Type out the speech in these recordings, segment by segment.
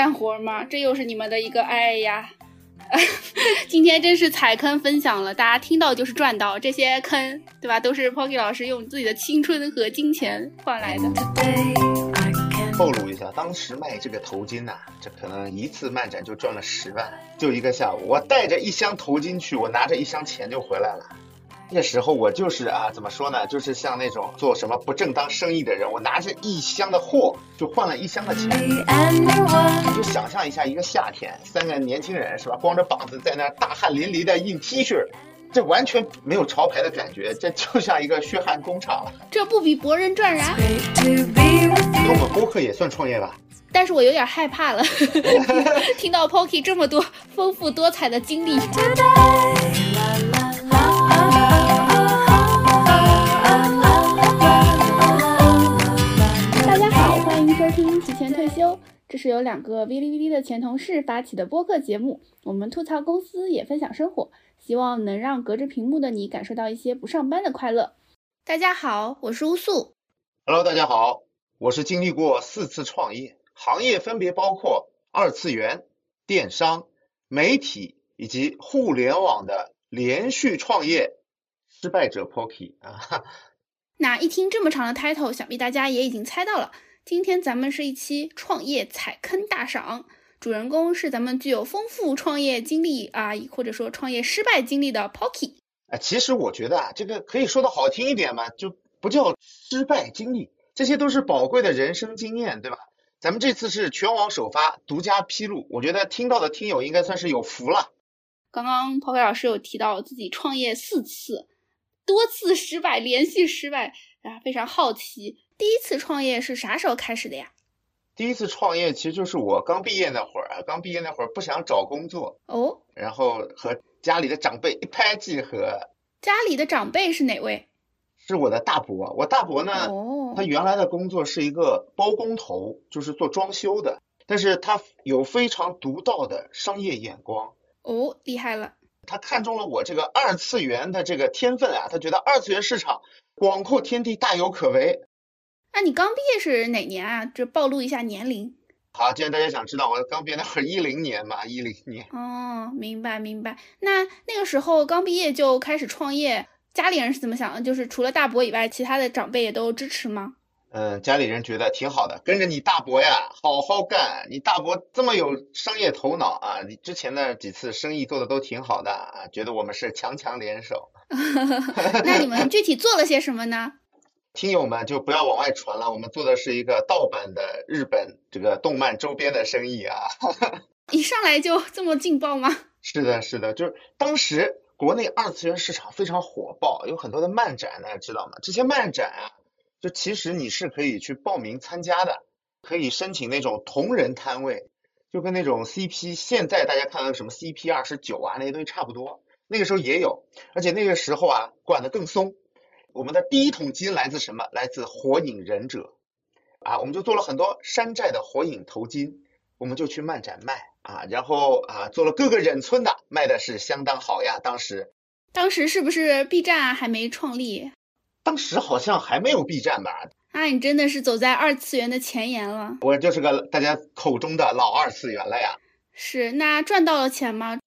干活吗？这又是你们的一个哎呀。今天真是踩坑分享了，大家听到就是赚到，这些坑对吧？都是 Pocky 老师用自己的青春和金钱换来的。透露一下，当时卖这个头巾呐、这可能一次漫展就赚了十万，就一个下午，我带着一箱头巾去，我拿着一箱钱就回来了。那时候我就是啊，怎么说呢，就是像那种做什么不正当生意的人，我拿着一箱的货就换了一箱的钱。你就想象一下，一个夏天，三个年轻人是吧，光着膀子在那儿大汗淋漓的印 T 恤，这完全没有潮牌的感觉，这就像一个血汗工厂。这不比博人赚燃？那我们播客也算创业吧？但是我有点害怕了，听到 Pocky 这么多丰富多彩的经历。听提前退休，这是由两个哔哩哔哩的前同事发起的播客节目。我们吐槽公司，也分享生活，希望能让隔着屏幕的你感受到一些不上班的快乐。大家好，我是乌素。Hello，大家好，我是经历过四次创业，行业分别包括二次元、电商、媒体以及互联网的连续创业失败者 Pocky 啊。那一听这么长的 title，想必大家也已经猜到了。今天咱们是一期创业踩坑大赏，主人公是咱们具有丰富创业经历啊，或者说创业失败经历的 Pocky。啊，其实我觉得啊，这个可以说的好听一点嘛，就不叫失败经历，这些都是宝贵的人生经验，对吧？咱们这次是全网首发，独家披露，我觉得听到的听友应该算是有福了。刚刚 Pocky 老师有提到自己创业四次，多次失败，连续失败啊，非常好奇，第一次创业是啥时候开始的呀？第一次创业其实就是我刚毕业那会儿啊，刚毕业那会儿不想找工作，哦，然后和家里的长辈一拍即合，家里的长辈是哪位？是我的大伯。我大伯呢，哦他，原来的工作是一个包工头，就是做装修的，但是他有非常独到的商业眼光。哦，厉害了。他看中了我这个二次元的这个天分啊，他觉得二次元市场广阔天地，大有可为。那你刚毕业是哪年啊？就暴露一下年龄。好，既然大家想知道，我刚毕业那会儿一零年嘛，一零年。哦，明白明白。那那个时候刚毕业就开始创业，家里人是怎么想的？就是除了大伯以外，其他的长辈也都支持吗？嗯，家里人觉得挺好的，跟着你大伯呀，好好干。你大伯这么有商业头脑啊，你之前的几次生意做的都挺好的啊，觉得我们是强强联手。那你们具体做了些什么呢？听友们就不要往外传了，我们做的是一个盗版的日本这个动漫周边的生意啊。一上来就这么劲爆吗？是的，是的，就是当时国内二次元市场非常火爆，有很多的漫展，大家知道吗？这些漫展啊，就其实你是可以去报名参加的，可以申请那种同人摊位，就跟那种 CP，现在大家看到什么 CP 二十九啊那些东西差不多，那个时候也有，而且那个时候啊管得更松。我们的第一桶金来自什么？来自火影忍者啊，我们就做了很多山寨的火影头巾，我们就去漫展卖啊，然后啊做了各个忍村的，卖的是相当好呀。当时当时是不是 B 站啊还没创立？当时好像还没有 B 站吧，啊，你真的是走在二次元的前沿了。我就是个大家口中的老二次元了呀。是，那赚到了钱吗？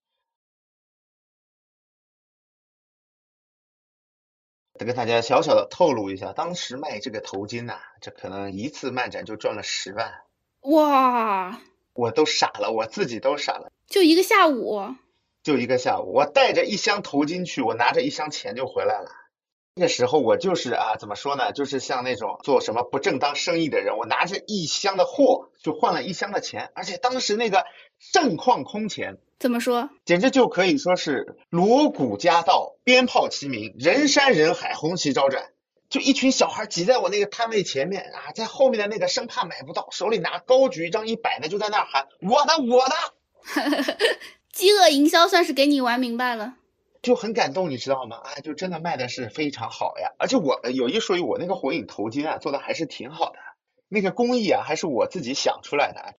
得跟大家小小的透露一下，当时卖这个头巾呐、这可能一次漫展就赚了十万，哇，我都傻了，我自己都傻了。就一个下午。就一个下午，我带着一箱头巾去，我拿着一箱钱就回来了。那个时候我就是啊，怎么说呢，就是像那种做什么不正当生意的人，我拿着一箱的货就换了一箱的钱，而且当时那个盛况空前，怎么说？简直就可以说是锣鼓夹道，鞭炮齐鸣，人山人海，红旗招展。就一群小孩挤在我那个摊位前面啊，在后面的那个生怕买不到，手里拿高举一张一百的，就在那儿喊我的我的。饥饿营销算是给你玩明白了。就很感动，你知道吗？啊，就真的卖的是非常好呀！而且我呃有一说一，我那个火影头巾啊做的还是挺好的，那个工艺啊还是我自己想出来的。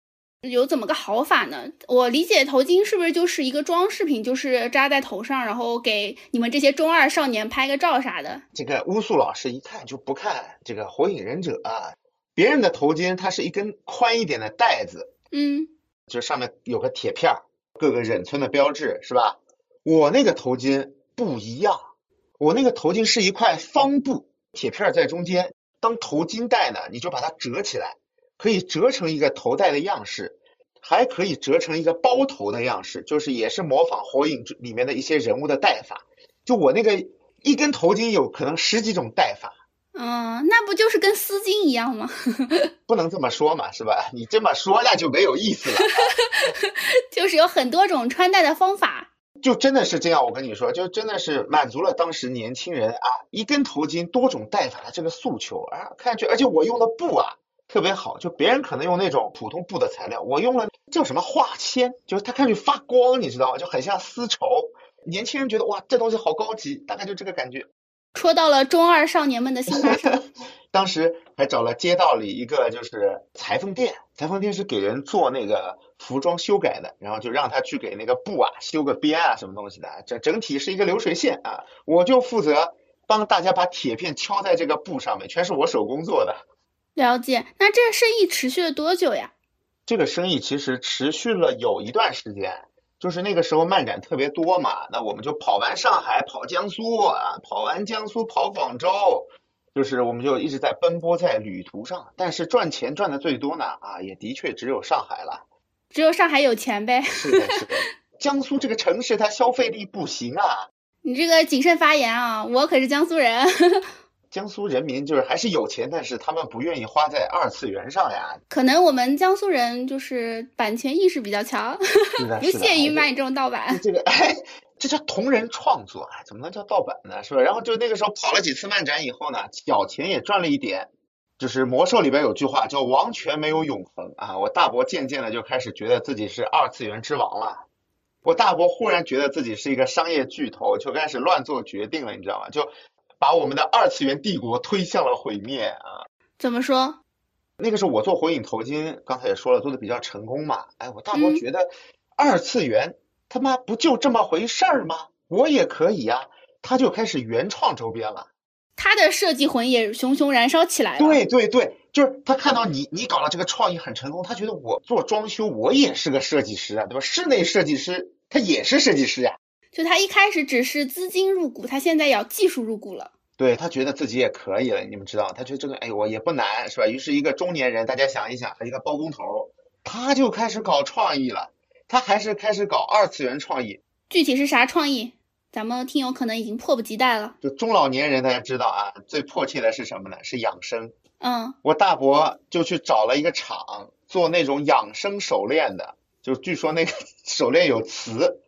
有怎么个好法呢？我理解头巾是不是就是一个装饰品，就是扎在头上，然后给你们这些中二少年拍个照啥的。这个乌素老师一看就不看这个火影忍者啊，别人的头巾它是一根宽一点的带子，嗯，就上面有个铁片儿，各个忍村的标志是吧？我那个头巾不一样，我那个头巾是一块方布，铁片在中间，当头巾戴呢，你就把它折起来，可以折成一个头戴的样式，还可以折成一个包头的样式，就是也是模仿火影里面的一些人物的戴法。就我那个一根头巾有可能十几种戴法。嗯，那不就是跟丝巾一样吗？不能这么说嘛，是吧？你这么说那就没有意思了。就是有很多种穿戴的方法。就真的是这样，我跟你说，就真的是满足了当时年轻人啊，一根头巾多种戴法的这个诉求啊，看上去，而且我用的布啊特别好，就别人可能用那种普通布的材料，我用了叫什么化纤，就是它看上去发光，你知道吗？就很像丝绸。年轻人觉得哇，这东西好高级，大概就这个感觉。戳到了中二少年们的心坎上。当时还找了街道里一个就是裁缝店，裁缝店是给人做那个服装修改的，然后就让他去给那个布啊修个边啊什么东西的，整整体是一个流水线啊。我就负责帮大家把铁片敲在这个布上面，全是我手工做的。了解，那这生意持续了多久呀？这个生意其实持续了有一段时间。就是那个时候漫展特别多嘛，那我们就跑完上海，跑江苏啊，跑完江苏跑广州，就是我们就一直在奔波在旅途上。但是赚钱赚的最多呢，啊，也的确只有上海了。只有上海有钱呗。是的，是的。江苏这个城市，它消费力不行啊。你这个谨慎发言啊，我可是江苏人。江苏人民就是还是有钱，但是他们不愿意花在二次元上呀。可能我们江苏人就是版权意识比较强，不屑于卖这种盗版。这个哎，这叫同人创作，啊，怎么能叫盗版呢？是吧？然后就那个时候跑了几次漫展以后呢，小钱也赚了一点。就是魔兽里边有句话叫“王权没有永恒”啊，我大伯渐渐的就开始觉得自己是二次元之王了。我大伯忽然觉得自己是一个商业巨头，就开始乱做决定了，你知道吗？就。把我们的二次元帝国推向了毁灭啊！怎么说？那个时候我做火影头巾，刚才也说了，做的比较成功嘛。哎，我大伯觉得二次元他妈不就这么回事儿吗？我也可以呀，他就开始原创周边了。他的设计魂也熊熊燃烧起来了。对对对，就是他看到你你搞了这个创意很成功，他觉得我做装修我也是个设计师啊，对吧？室内设计师他也是设计师呀。就他一开始只是资金入股，他现在要技术入股了。对他觉得自己也可以了，你们知道，他觉得这个哎我也不难，是吧？于是一个中年人，大家想一想，一个包工头，他就开始搞创意了。他还是开始搞二次元创意。具体是啥创意？咱们听友可能已经迫不及待了。就中老年人，大家知道啊，最迫切的是什么呢？是养生。嗯。我大伯就去找了一个厂，做那种养生手链的。就据说那个 手链有磁，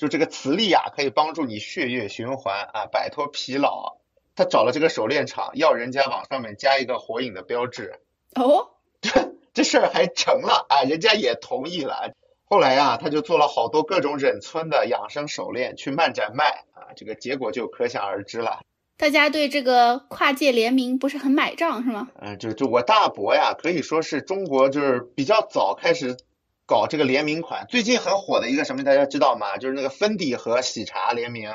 就这个磁力啊，可以帮助你血液循环啊，摆脱疲劳。他找了这个手链厂，要人家往上面加一个火影的标志。哦，这这事儿还成了啊，人家也同意了。后来啊，他就做了好多各种忍村的养生手链去漫展卖啊，这个结果就可想而知了。大家对这个跨界联名不是很买账是吗？嗯，就就我大伯呀，可以说是中国就是比较早开始搞这个联名款。最近很火的一个什么大家知道吗？就是那个芬迪和喜茶联名。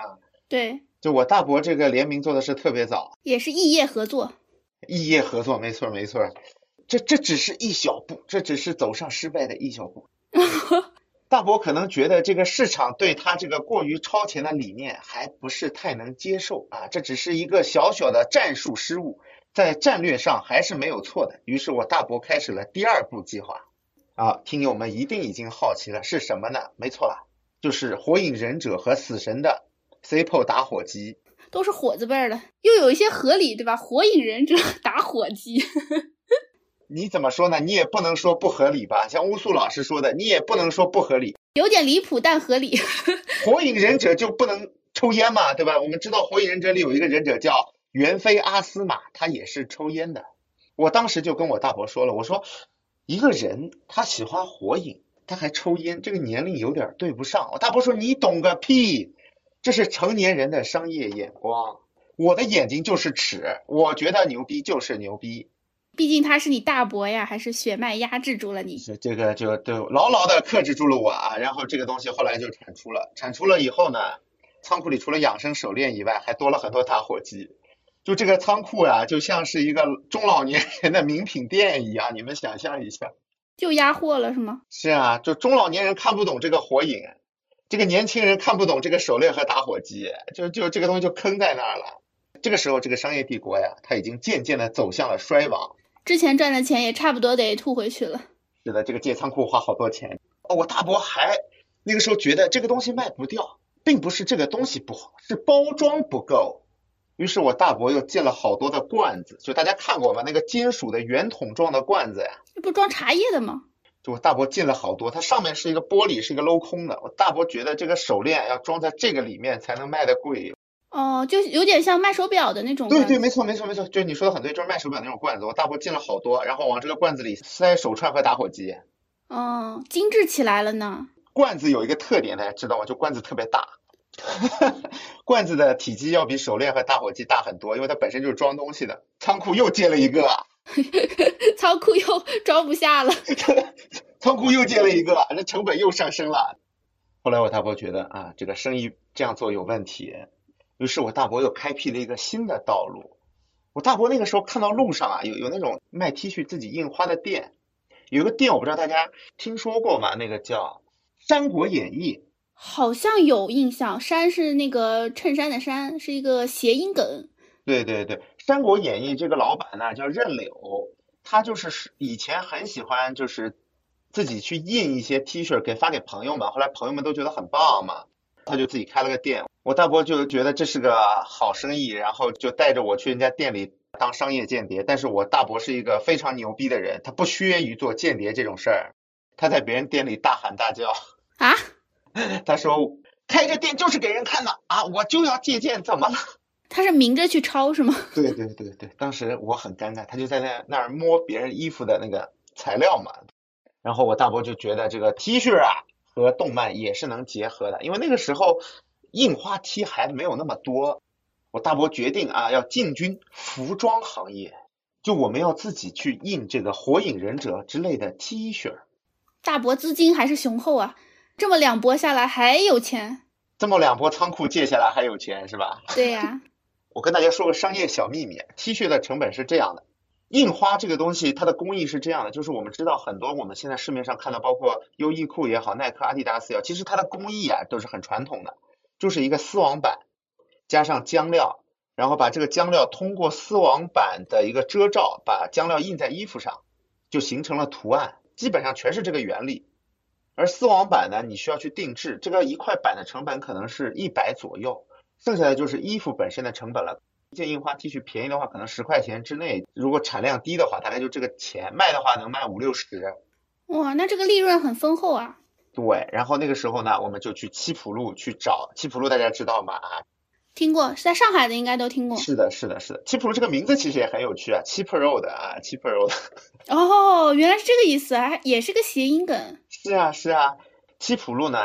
对。就我大伯这个联名做的是特别早，也是异业合作。异业合作，没错没错。这这只是一小步，这只是走上失败的一小步。大伯可能觉得这个市场对他这个过于超前的理念还不是太能接受啊，这只是一个小小的战术失误，在战略上还是没有错的。于是我大伯开始了第二步计划。啊，听友们一定已经好奇了，是什么呢？没错了，就是火影忍者和死神的。CPO 打火机都是火字辈儿的，又有一些合理，对吧？火影忍者 打火机，你怎么说呢？你也不能说不合理吧？像乌苏老师说的，你也不能说不合理，有点离谱但合理。火影忍者就不能抽烟嘛，对吧？我们知道火影忍者里有一个忍者叫猿飞阿斯玛，他也是抽烟的。我当时就跟我大伯说了，我说一个人他喜欢火影，他还抽烟，这个年龄有点对不上。我大伯说你懂个屁。这是成年人的商业眼光，我的眼睛就是尺，我觉得牛逼就是牛逼。毕竟他是你大伯呀，还是血脉压制住了你？这个就就牢牢的克制住了我啊。然后这个东西后来就产出了，产出了以后呢，仓库里除了养生手链以外，还多了很多打火机。就这个仓库呀，就像是一个中老年人的名品店一样，你们想象一下。就压货了是吗？是啊，就中老年人看不懂这个火影，这个年轻人看不懂这个手链和打火机，就就这个东西就坑在那儿了。这个时候，这个商业帝国呀，它已经渐渐的走向了衰亡。之前赚的钱也差不多得吐回去了。是的，这个借仓库花好多钱。哦，我大伯还那个时候觉得这个东西卖不掉，并不是这个东西不好，是包装不够。于是我大伯又进了好多的罐子，就大家看过吗？那个金属的圆筒状的罐子呀，这不装茶叶的吗？就我大伯进了好多，它上面是一个玻璃，是一个镂空的。我大伯觉得这个手链要装在这个里面才能卖的贵。哦，就有点像卖手表的那种。对对，没错没错没错，就你说的很对，就是卖手表那种罐子。我大伯进了好多，然后往这个罐子里塞手串和打火机。哦，精致起来了呢。罐子有一个特点，大家知道吗？就罐子特别大。罐子的体积要比手链和打火机大很多，因为它本身就是装东西的。仓库又借了一个，仓库又装不下了，仓库又借了一个，这成本又上升了。后来我大伯觉得啊，这个生意这样做有问题，于是我大伯又开辟了一个新的道路。我大伯那个时候看到路上啊，有有那种卖 T 恤自己印花的店，有一个店我不知道大家听说过吗？那个叫《三国演义》。好像有印象，衫是那个衬衫的衫，是一个谐音梗。对对对，《三国演义》这个老板呢叫任柳，他就是以前很喜欢就是自己去印一些 T 恤给发给朋友们，后来朋友们都觉得很棒嘛，他就自己开了个店。我大伯就觉得这是个好生意，然后就带着我去人家店里当商业间谍。但是我大伯是一个非常牛逼的人，他不屑于做间谍这种事儿，他在别人店里大喊大叫啊。他说：“开这店就是给人看的啊，我就要借鉴，怎么了？” 他是明着去抄是吗？对对对对，当时我很尴尬，他就在那那儿摸别人衣服的那个材料嘛。然后我大伯就觉得这个 T 恤啊和动漫也是能结合的，因为那个时候印花 T 还没有那么多。我大伯决定啊要进军服装行业，就我们要自己去印这个火影忍者之类的 T 恤。大伯资金还是雄厚啊。这么两波下来还有钱，这么两波仓库借下来还有钱是吧？对呀。我跟大家说个商业小秘密，T 恤的成本是这样的，印花这个东西它的工艺是这样的，就是我们知道很多我们现在市面上看到，包括优衣库也好，耐克、阿迪达斯也好，其实它的工艺啊都是很传统的，就是一个丝网板加上浆料，然后把这个浆料通过丝网板的一个遮罩，把浆料印在衣服上，就形成了图案，基本上全是这个原理。而丝网板呢，你需要去定制，这个一块板的成本可能是一百左右，剩下的就是衣服本身的成本了。一件印花 T 恤便宜的话，可能十块钱之内；如果产量低的话，大概就这个钱，卖的话能卖五六十。哇，那这个利润很丰厚啊。对，然后那个时候呢，我们就去七浦路去找七浦路，大家知道吗？啊。听过，是在上海的应该都听过。是的，是的，是的。七浦路这个名字其实也很有趣啊，Cheap Road 啊，Cheap Road。哦，原来是这个意思啊，也是个谐音梗。是啊，是啊。七浦路呢，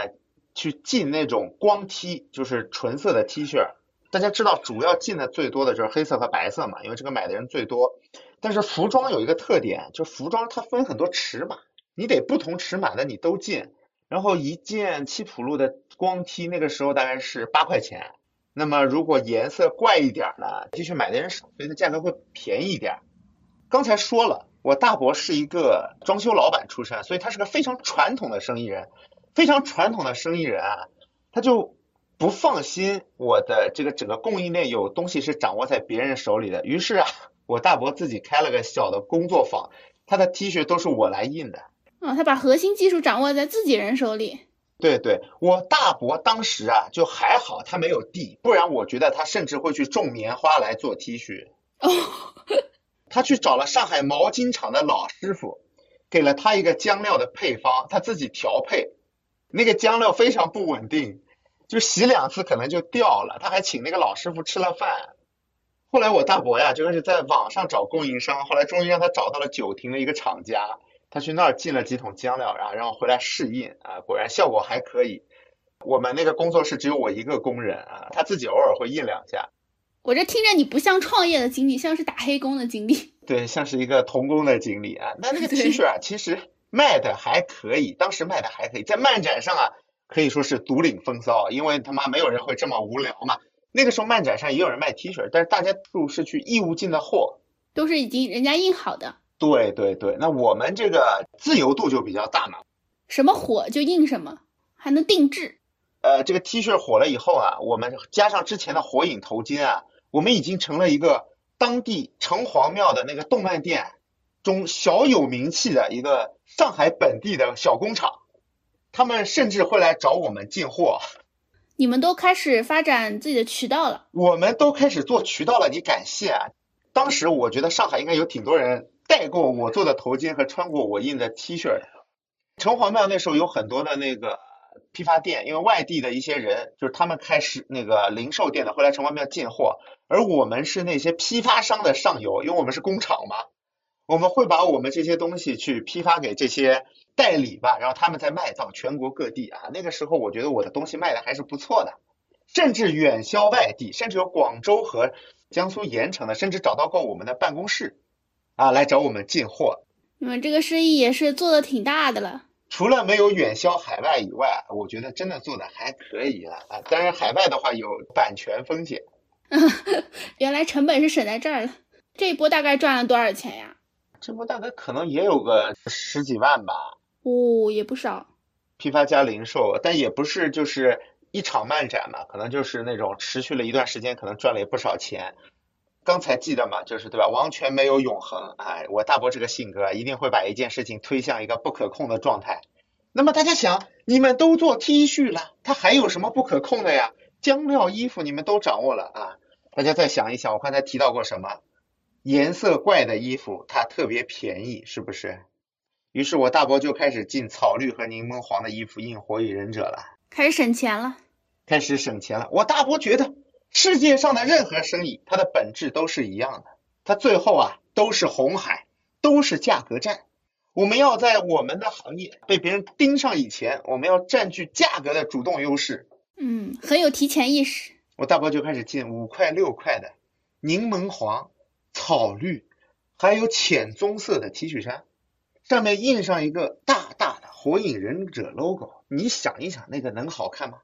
去进那种光 T，就是纯色的 T 恤。大家知道，主要进的最多的就是黑色和白色嘛，因为这个买的人最多。但是服装有一个特点，就服装它分很多尺码，你得不同尺码的你都进。然后一件七浦路的光 T，那个时候大概是八块钱。那么如果颜色怪一点呢，继续买的人少，所以它价格会便宜一点。刚才说了，我大伯是一个装修老板出身，所以他是个非常传统的生意人，非常传统的生意人啊，他就不放心我的这个整个供应链有东西是掌握在别人手里的。于是啊，我大伯自己开了个小的工作坊，他的 T 恤都是我来印的。嗯，他把核心技术掌握在自己人手里。对对，我大伯当时啊就还好，他没有地，不然我觉得他甚至会去种棉花来做 T 恤。哦，他去找了上海毛巾厂的老师傅，给了他一个浆料的配方，他自己调配。那个浆料非常不稳定，就洗两次可能就掉了。他还请那个老师傅吃了饭。后来我大伯呀就开始在网上找供应商，后来终于让他找到了九亭的一个厂家。他去那儿进了几桶浆料，然后然后回来试印啊，果然效果还可以。我们那个工作室只有我一个工人啊，他自己偶尔会印两下。我这听着你不像创业的经历，像是打黑工的经历。对，像是一个童工的经历啊。那那个 T 恤啊，其实卖的还可以，当时卖的还可以，在漫展上啊可以说是独领风骚，因为他妈没有人会这么无聊嘛。那个时候漫展上也有人卖 T 恤，但是大家都是去义乌进的货，都是已经人家印好的。对对对，那我们这个自由度就比较大嘛。什么火就印什么，还能定制。呃，这个 T 恤火了以后啊，我们加上之前的火影头巾啊，我们已经成了一个当地城隍庙的那个动漫店中小有名气的一个上海本地的小工厂，他们甚至会来找我们进货。你们都开始发展自己的渠道了，我们都开始做渠道了，你敢信啊？当时我觉得上海应该有挺多人戴过我做的头巾和穿过我印的 T 恤的。城隍庙那时候有很多的那个批发店，因为外地的一些人就是他们开始那个零售店的，会来城隍庙进货，而我们是那些批发商的上游，因为我们是工厂嘛，我们会把我们这些东西去批发给这些代理吧，然后他们再卖到全国各地啊。那个时候我觉得我的东西卖的还是不错的，甚至远销外地，甚至有广州和江苏盐城的，甚至找到过我们的办公室啊来找我们进货。你们这个生意也是做的挺大的了。除了没有远销海外以外，我觉得真的做的还可以了啊。当然，海外的话有版权风险。原来成本是省在这儿了。这一波大概赚了多少钱呀？这波大概可能也有个十几万吧。哦，也不少。批发加零售，但也不是就是一场漫展嘛，可能就是那种持续了一段时间，可能赚了也不少钱。刚才记得嘛，就是对吧？完全没有永恒。哎，我大伯这个性格一定会把一件事情推向一个不可控的状态。那么大家想，你们都做 T 恤了，它还有什么不可控的呀？浆料衣服你们都掌握了啊？大家再想一想，我刚才提到过什么？颜色怪的衣服它特别便宜，是不是？于是我大伯就开始进草绿和柠檬黄的衣服印火影忍者了，开始省钱了，开始省钱了。我大伯觉得。世界上的任何生意，它的本质都是一样的，它最后啊都是红海，都是价格战。我们要在我们的行业被别人盯上以前，我们要占据价格的主动优势。嗯，很有提前意识。我大伯就开始进五块六块的柠檬黄、草绿，还有浅棕色的 T 恤衫，上面印上一个大大的火影忍者 logo。你想一想，那个能好看吗？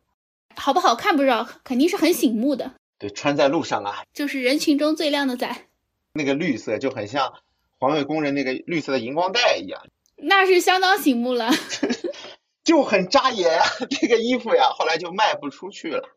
好不好看不知道，肯定是很醒目的。对，穿在路上啊，就是人群中最靓的仔。那个绿色就很像环卫工人那个绿色的荧光带一样。那是相当醒目了，就很扎眼。这个衣服呀，后来就卖不出去了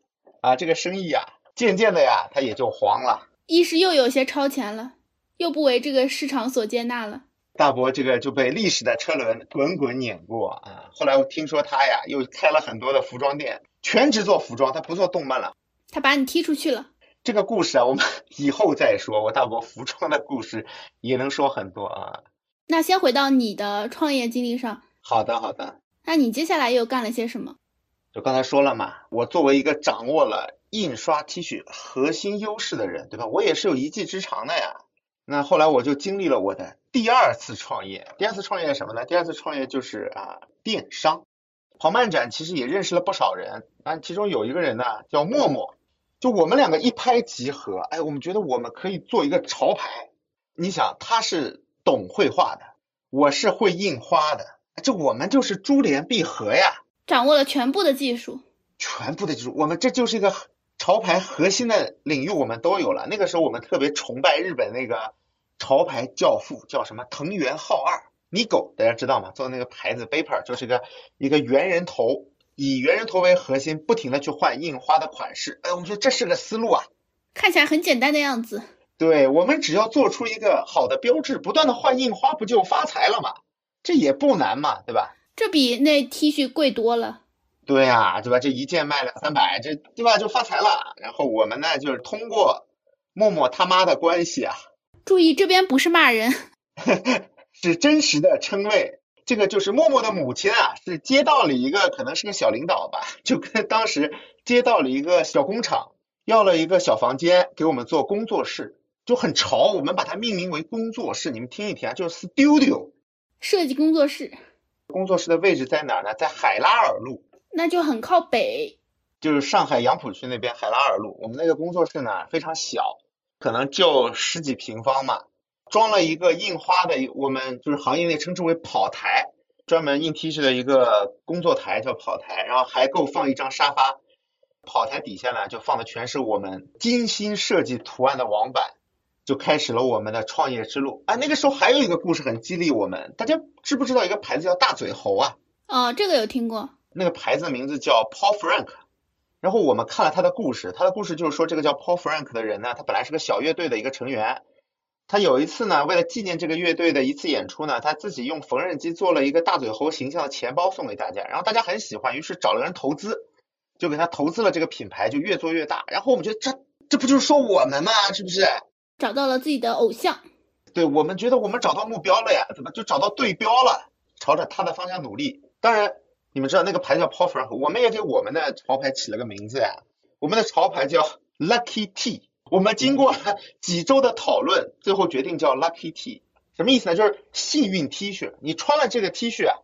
啊，这个生意呀，渐渐的呀，它也就黄了。一是又有些超前了，又不为这个市场所接纳了。大伯这个就被历史的车轮滚滚碾过啊。后来我听说他呀，又开了很多的服装店。全职做服装，他不做动漫了。他把你踢出去了。这个故事啊，我们以后再说。我大伯服装的故事也能说很多啊。那先回到你的创业经历上。好的，好的。那你接下来又干了些什么？就刚才说了嘛，我作为一个掌握了印刷 T 恤核心优势的人，对吧？我也是有一技之长的呀。那后来我就经历了我的第二次创业。第二次创业什么呢？第二次创业就是啊，电商。跑漫展其实也认识了不少人啊，其中有一个人呢叫默默，就我们两个一拍即合，哎，我们觉得我们可以做一个潮牌。你想，他是懂绘画的，我是会印花的，这我们就是珠联璧合呀，掌握了全部的技术，全部的技术，我们这就是一个潮牌核心的领域，我们都有了。那个时候我们特别崇拜日本那个潮牌教父，叫什么藤原浩二。N i g o 大家知道吗？做的那个牌子 Vapor 就是个一个猿人头，以猿人头为核心，不停的去换印花的款式。哎，我们说这是个思路啊，看起来很简单的样子。对，我们只要做出一个好的标志，不断的换印花，不就发财了吗？这也不难嘛，对吧？这比那 T 恤贵多了。对呀，对吧？这一件卖两三百，这对吧？就发财了。然后我们呢，就是通过默默他妈的关系啊，注意这边不是骂人。是真实的称谓，这个就是默默的母亲啊，是街道里一个可能是个小领导吧，就跟当时街道里一个小工厂要了一个小房间给我们做工作室，就很潮，我们把它命名为工作室，你们听一听啊，就是 studio 设计工作室。工作室的位置在哪儿呢？在海拉尔路，那就很靠北，就是上海杨浦区那边海拉尔路。我们那个工作室呢非常小，可能就十几平方嘛。装了一个印花的，我们就是行业内称之为跑台，专门印 T 恤的一个工作台叫跑台，然后还够放一张沙发。跑台底下呢，就放的全是我们精心设计图案的网板，就开始了我们的创业之路。啊，那个时候还有一个故事很激励我们，大家知不知道一个牌子叫大嘴猴啊？哦，这个有听过。那个牌子的名字叫 Paul Frank。然后我们看了他的故事，他的故事就是说，这个叫 Paul Frank 的人呢，他本来是个小乐队的一个成员。他有一次呢，为了纪念这个乐队的一次演出呢，他自己用缝纫机做了一个大嘴猴形象的钱包送给大家，然后大家很喜欢，于是找了人投资，就给他投资了这个品牌，就越做越大。然后我们觉得这这不就是说我们吗？是不是？找到了自己的偶像。对，我们觉得我们找到目标了呀，怎么就找到对标了？朝着他的方向努力。当然。你们知道那个牌叫 Paul Frank，我们也给我们的潮牌起了个名字呀，我们的潮牌叫 Lucky T。我们经过了几周的讨论，最后决定叫 Lucky T。什么意思呢？就是幸运 T 恤，你穿了这个 T 恤啊，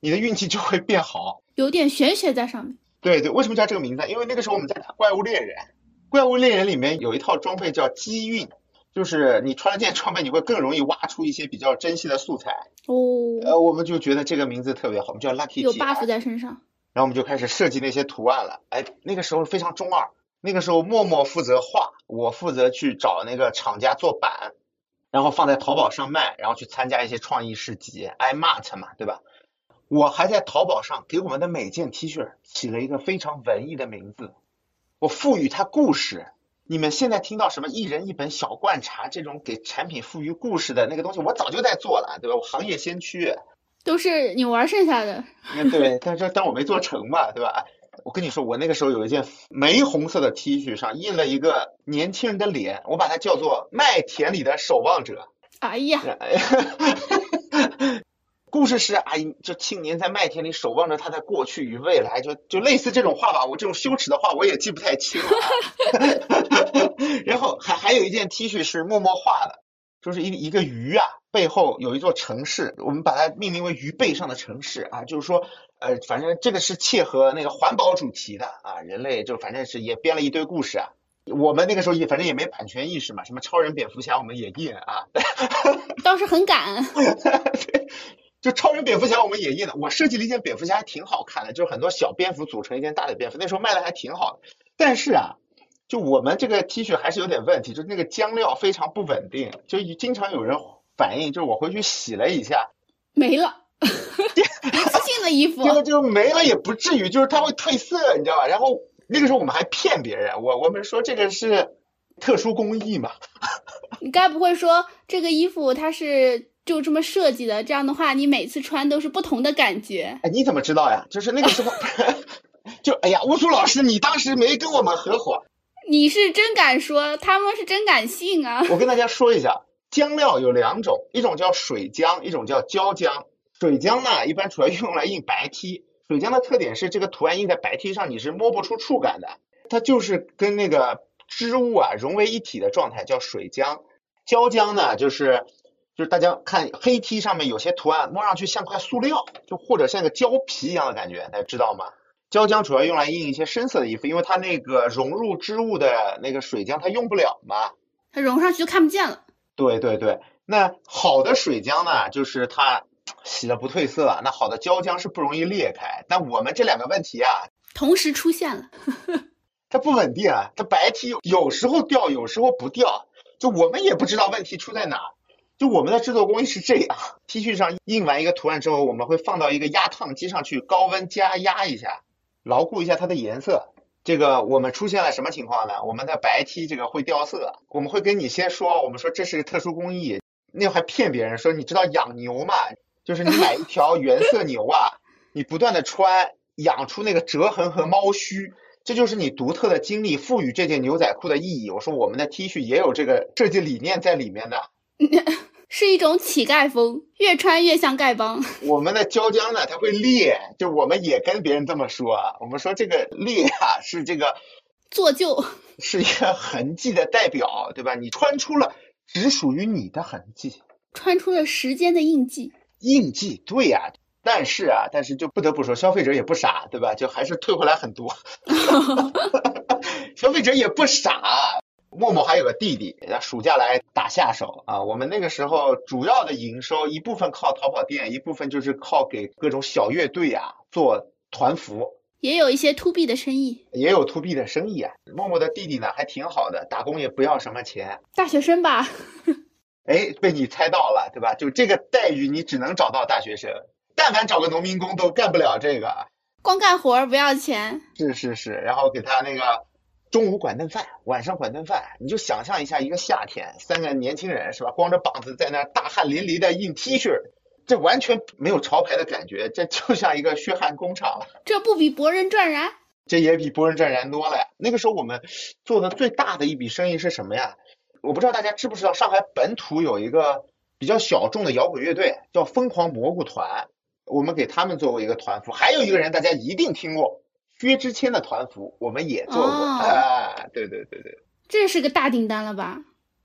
你的运气就会变好。有点玄学在上面。对对，为什么叫这个名字？因为那个时候我们在打怪物猎人，怪物猎人里面有一套装备叫机运。就是你穿了这件装备，你会更容易挖出一些比较珍惜的素材哦。呃，我们就觉得这个名字特别好，我们叫 Lucky T，。有 buff 在身上。然后我们就开始设计那些图案了。哎，那个时候非常中二。那个时候默默负责画，我负责去找那个厂家做版，然后放在淘宝上卖，然后去参加一些创意市集，iMart 嘛，对吧？我还在淘宝上给我们的每件 T 恤起了一个非常文艺的名字，我赋予它故事。你们现在听到什么一人一本小罐茶这种给产品赋予故事的那个东西，我早就在做了，对吧？我行业先驱，都是你玩剩下的。对，但是但我没做成嘛，对吧？我跟你说，我那个时候有一件玫红色的 T 恤，上印了一个年轻人的脸，我把它叫做麦田里的守望者。哎呀。故事是阿姨，就青年在麦田里守望着他的过去与未来，就就类似这种话吧。我这种羞耻的话我也记不太清了。然后还还有一件 T 恤是默默画的，就是一一个鱼啊，背后有一座城市，我们把它命名为鱼背上的城市啊，就是说呃，反正这个是切合那个环保主题的啊，人类就反正是也编了一堆故事啊。我们那个时候也反正也没版权意识嘛，什么超人、蝙蝠侠我们也印啊，倒是很敢。就超人、蝙蝠侠我们也印了，我设计了一件蝙蝠侠还挺好看的，就是很多小蝙蝠组成一件大的蝙蝠，那时候卖的还挺好的。但是啊，就我们这个 T 恤还是有点问题，就是那个浆料非常不稳定，就经常有人反映，就是我回去洗了一下，没了，一次性的衣服，就就没了也不至于，就是它会褪色，你知道吧？然后那个时候我们还骗别人，我我们说这个是特殊工艺嘛，你该不会说这个衣服它是？就这么设计的，这样的话，你每次穿都是不同的感觉。哎，你怎么知道呀？就是那个时候，就哎呀，乌苏老师，你当时没跟我们合伙。你是真敢说，他们是真敢信啊！我跟大家说一下，浆料有两种，一种叫水浆，一种叫胶浆。水浆呢，一般主要用来印白 T。水浆的特点是，这个图案印在白 T 上，你是摸不出触感的，它就是跟那个织物啊融为一体的状态，叫水浆。胶浆呢，就是。就是大家看黑 T 上面有些图案，摸上去像块塑料，就或者像个胶皮一样的感觉，大家知道吗？胶浆主要用来印一些深色的衣服，因为它那个融入织物的那个水浆它用不了嘛，它融上去就看不见了。对对对，那好的水浆呢，就是它洗了不褪色，那好的胶浆是不容易裂开。但我们这两个问题啊，同时出现了，它不稳定啊，它白 T 有时候掉，有时候不掉，就我们也不知道问题出在哪。就我们的制作工艺是这样，T 恤上印完一个图案之后，我们会放到一个压烫机上去高温加压一下，牢固一下它的颜色。这个我们出现了什么情况呢？我们的白 T 这个会掉色，我们会跟你先说，我们说这是个特殊工艺，那还骗别人说你知道养牛嘛？就是你买一条原色牛啊，你不断的穿，养出那个折痕和猫须，这就是你独特的经历赋予这件牛仔裤的意义。我说我们的 T 恤也有这个设计理念在里面的。是一种乞丐风，越穿越像丐帮。我们的胶浆呢，它会裂，就我们也跟别人这么说啊。我们说这个裂啊，是这个做旧，是一个痕迹的代表，对吧？你穿出了只属于你的痕迹，穿出了时间的印记。印记，对呀。但是啊，但是就不得不说，消费者也不傻，对吧？就还是退回来很多。消费者也不傻。默默还有个弟弟，暑假来打下手啊！我们那个时候主要的营收一部分靠淘宝店，一部分就是靠给各种小乐队啊做团服。也有一些 to B 的生意，也有 to B 的生意啊。默默的弟弟呢还挺好的，打工也不要什么钱。大学生吧？哎，被你猜到了，对吧？就这个待遇，你只能找到大学生。但凡找个农民工都干不了这个，光干活不要钱。是是是，然后给他那个中午管顿饭，晚上管顿饭。你就想象一下，一个夏天，三个年轻人是吧，光着膀子在那大汗淋漓的印 T 恤。这完全没有潮牌的感觉，这就像一个血汗工厂了。这不比博人赚燃？这也比博人赚燃多了呀。那个时候我们做的最大的一笔生意是什么呀？我不知道大家知不知道，上海本土有一个比较小众的摇滚乐队，叫疯狂蘑菇团。我们给他们做过一个团服，还有一个人大家一定听过，薛之谦的团服，我们也做过。啊，对对对对，这是个大订单了吧？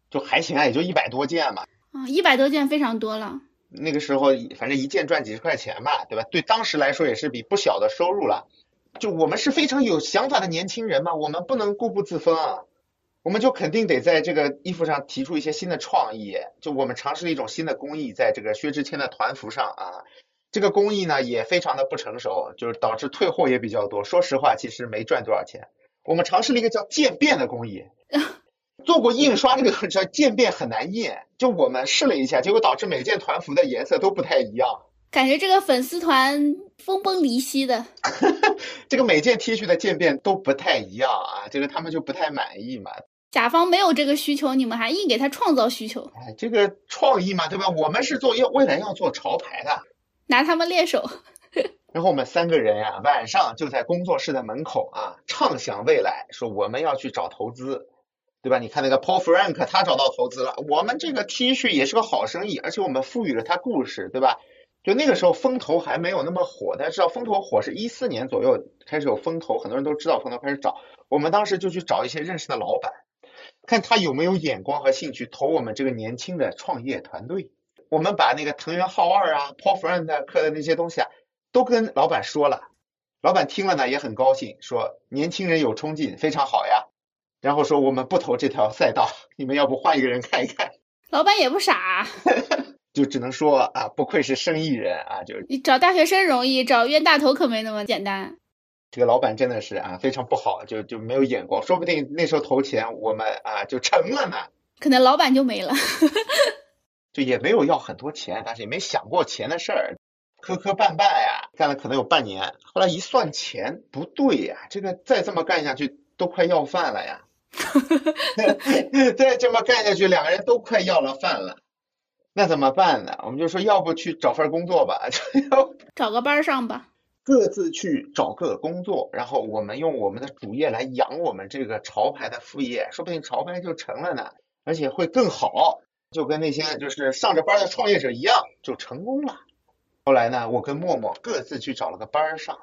就还行啊，也就一百多件嘛。啊，一百多件非常多了。那个时候，反正一件赚几十块钱吧，对吧？对当时来说也是笔不小的收入了。就我们是非常有想法的年轻人嘛，我们不能固步自封啊，我们就肯定得在这个衣服上提出一些新的创意。就我们尝试了一种新的工艺，在这个薛之谦的团服上啊，这个工艺呢也非常的不成熟，就是导致退货也比较多。说实话，其实没赚多少钱。我们尝试了一个叫渐变的工艺。做过印刷这个叫渐变很难印，就我们试了一下，结果导致每件团服的颜色都不太一样。感觉这个粉丝团分崩离析的。这个每件 T 恤的渐变都不太一样啊，这个他们就不太满意嘛。甲方没有这个需求，你们还硬给他创造需求。哎，这个创意嘛，对吧？我们是做要未来要做潮牌的，拿他们练手。然后我们三个人呀，晚上就在工作室的门口啊，畅想未来，说我们要去找投资。对吧？你看那个 Paul Frank，他找到投资了。我们这个 T 恤也是个好生意，而且我们赋予了它故事，对吧？就那个时候风投还没有那么火，大家知道风投火是一四年左右开始有风投，很多人都知道风投开始找。我们当时就去找一些认识的老板，看他有没有眼光和兴趣投我们这个年轻的创业团队。我们把那个藤原浩二啊、Paul Friend 刻的那些东西啊，都跟老板说了。老板听了呢也很高兴，说年轻人有冲劲，非常好呀。然后说我们不投这条赛道，你们要不换一个人看一看？老板也不傻，就只能说啊，不愧是生意人啊，就你找大学生容易，找冤大头可没那么简单。这个老板真的是啊，非常不好，就就没有眼光，说不定那时候投钱，我们啊就成了呢。可能老板就没了，就也没有要很多钱，但是也没想过钱的事儿，磕磕绊绊呀，干了可能有半年，后来一算钱不对呀，这个再这么干下去都快要饭了呀。再这么干下去，两个人都快要了饭了，那怎么办呢？我们就说，要不去找份工作吧，找个班上吧，各自去找个工作，然后我们用我们的主业来养我们这个潮牌的副业，说不定潮牌就成了呢，而且会更好，就跟那些就是上着班的创业者一样，就成功了。后来呢，我跟默默各自去找了个班上。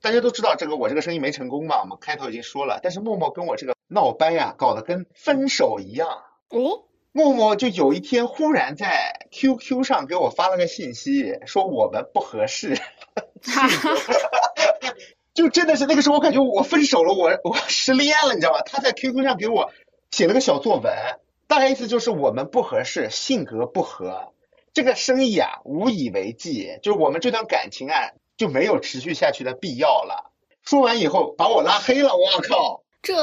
大家都知道这个我这个生意没成功嘛，我们开头已经说了。但是默默跟我这个闹掰呀，搞得跟分手一样。哦，默默就有一天忽然在 QQ 上给我发了个信息，说我们不合适。哈哈哈就真的是那个时候，我感觉我分手了，我我失恋了，你知道吗？他在 QQ 上给我写了个小作文，大概意思就是我们不合适，性格不合，这个生意啊无以为继，就是我们这段感情啊。就没有持续下去的必要了。说完以后把我拉黑了，我靠！这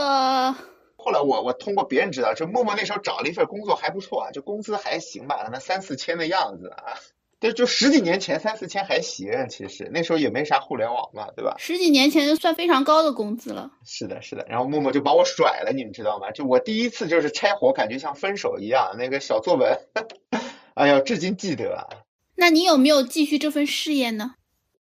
后来我我通过别人知道，就默默那时候找了一份工作还不错啊，就工资还行吧，那三四千的样子啊。就就十几年前三四千还行，其实那时候也没啥互联网嘛，对吧？十几年前就算非常高的工资了。是的，是的。然后默默就把我甩了，你们知道吗？就我第一次就是拆伙，感觉像分手一样。那个小作文，哎呀，至今记得。那你有没有继续这份事业呢？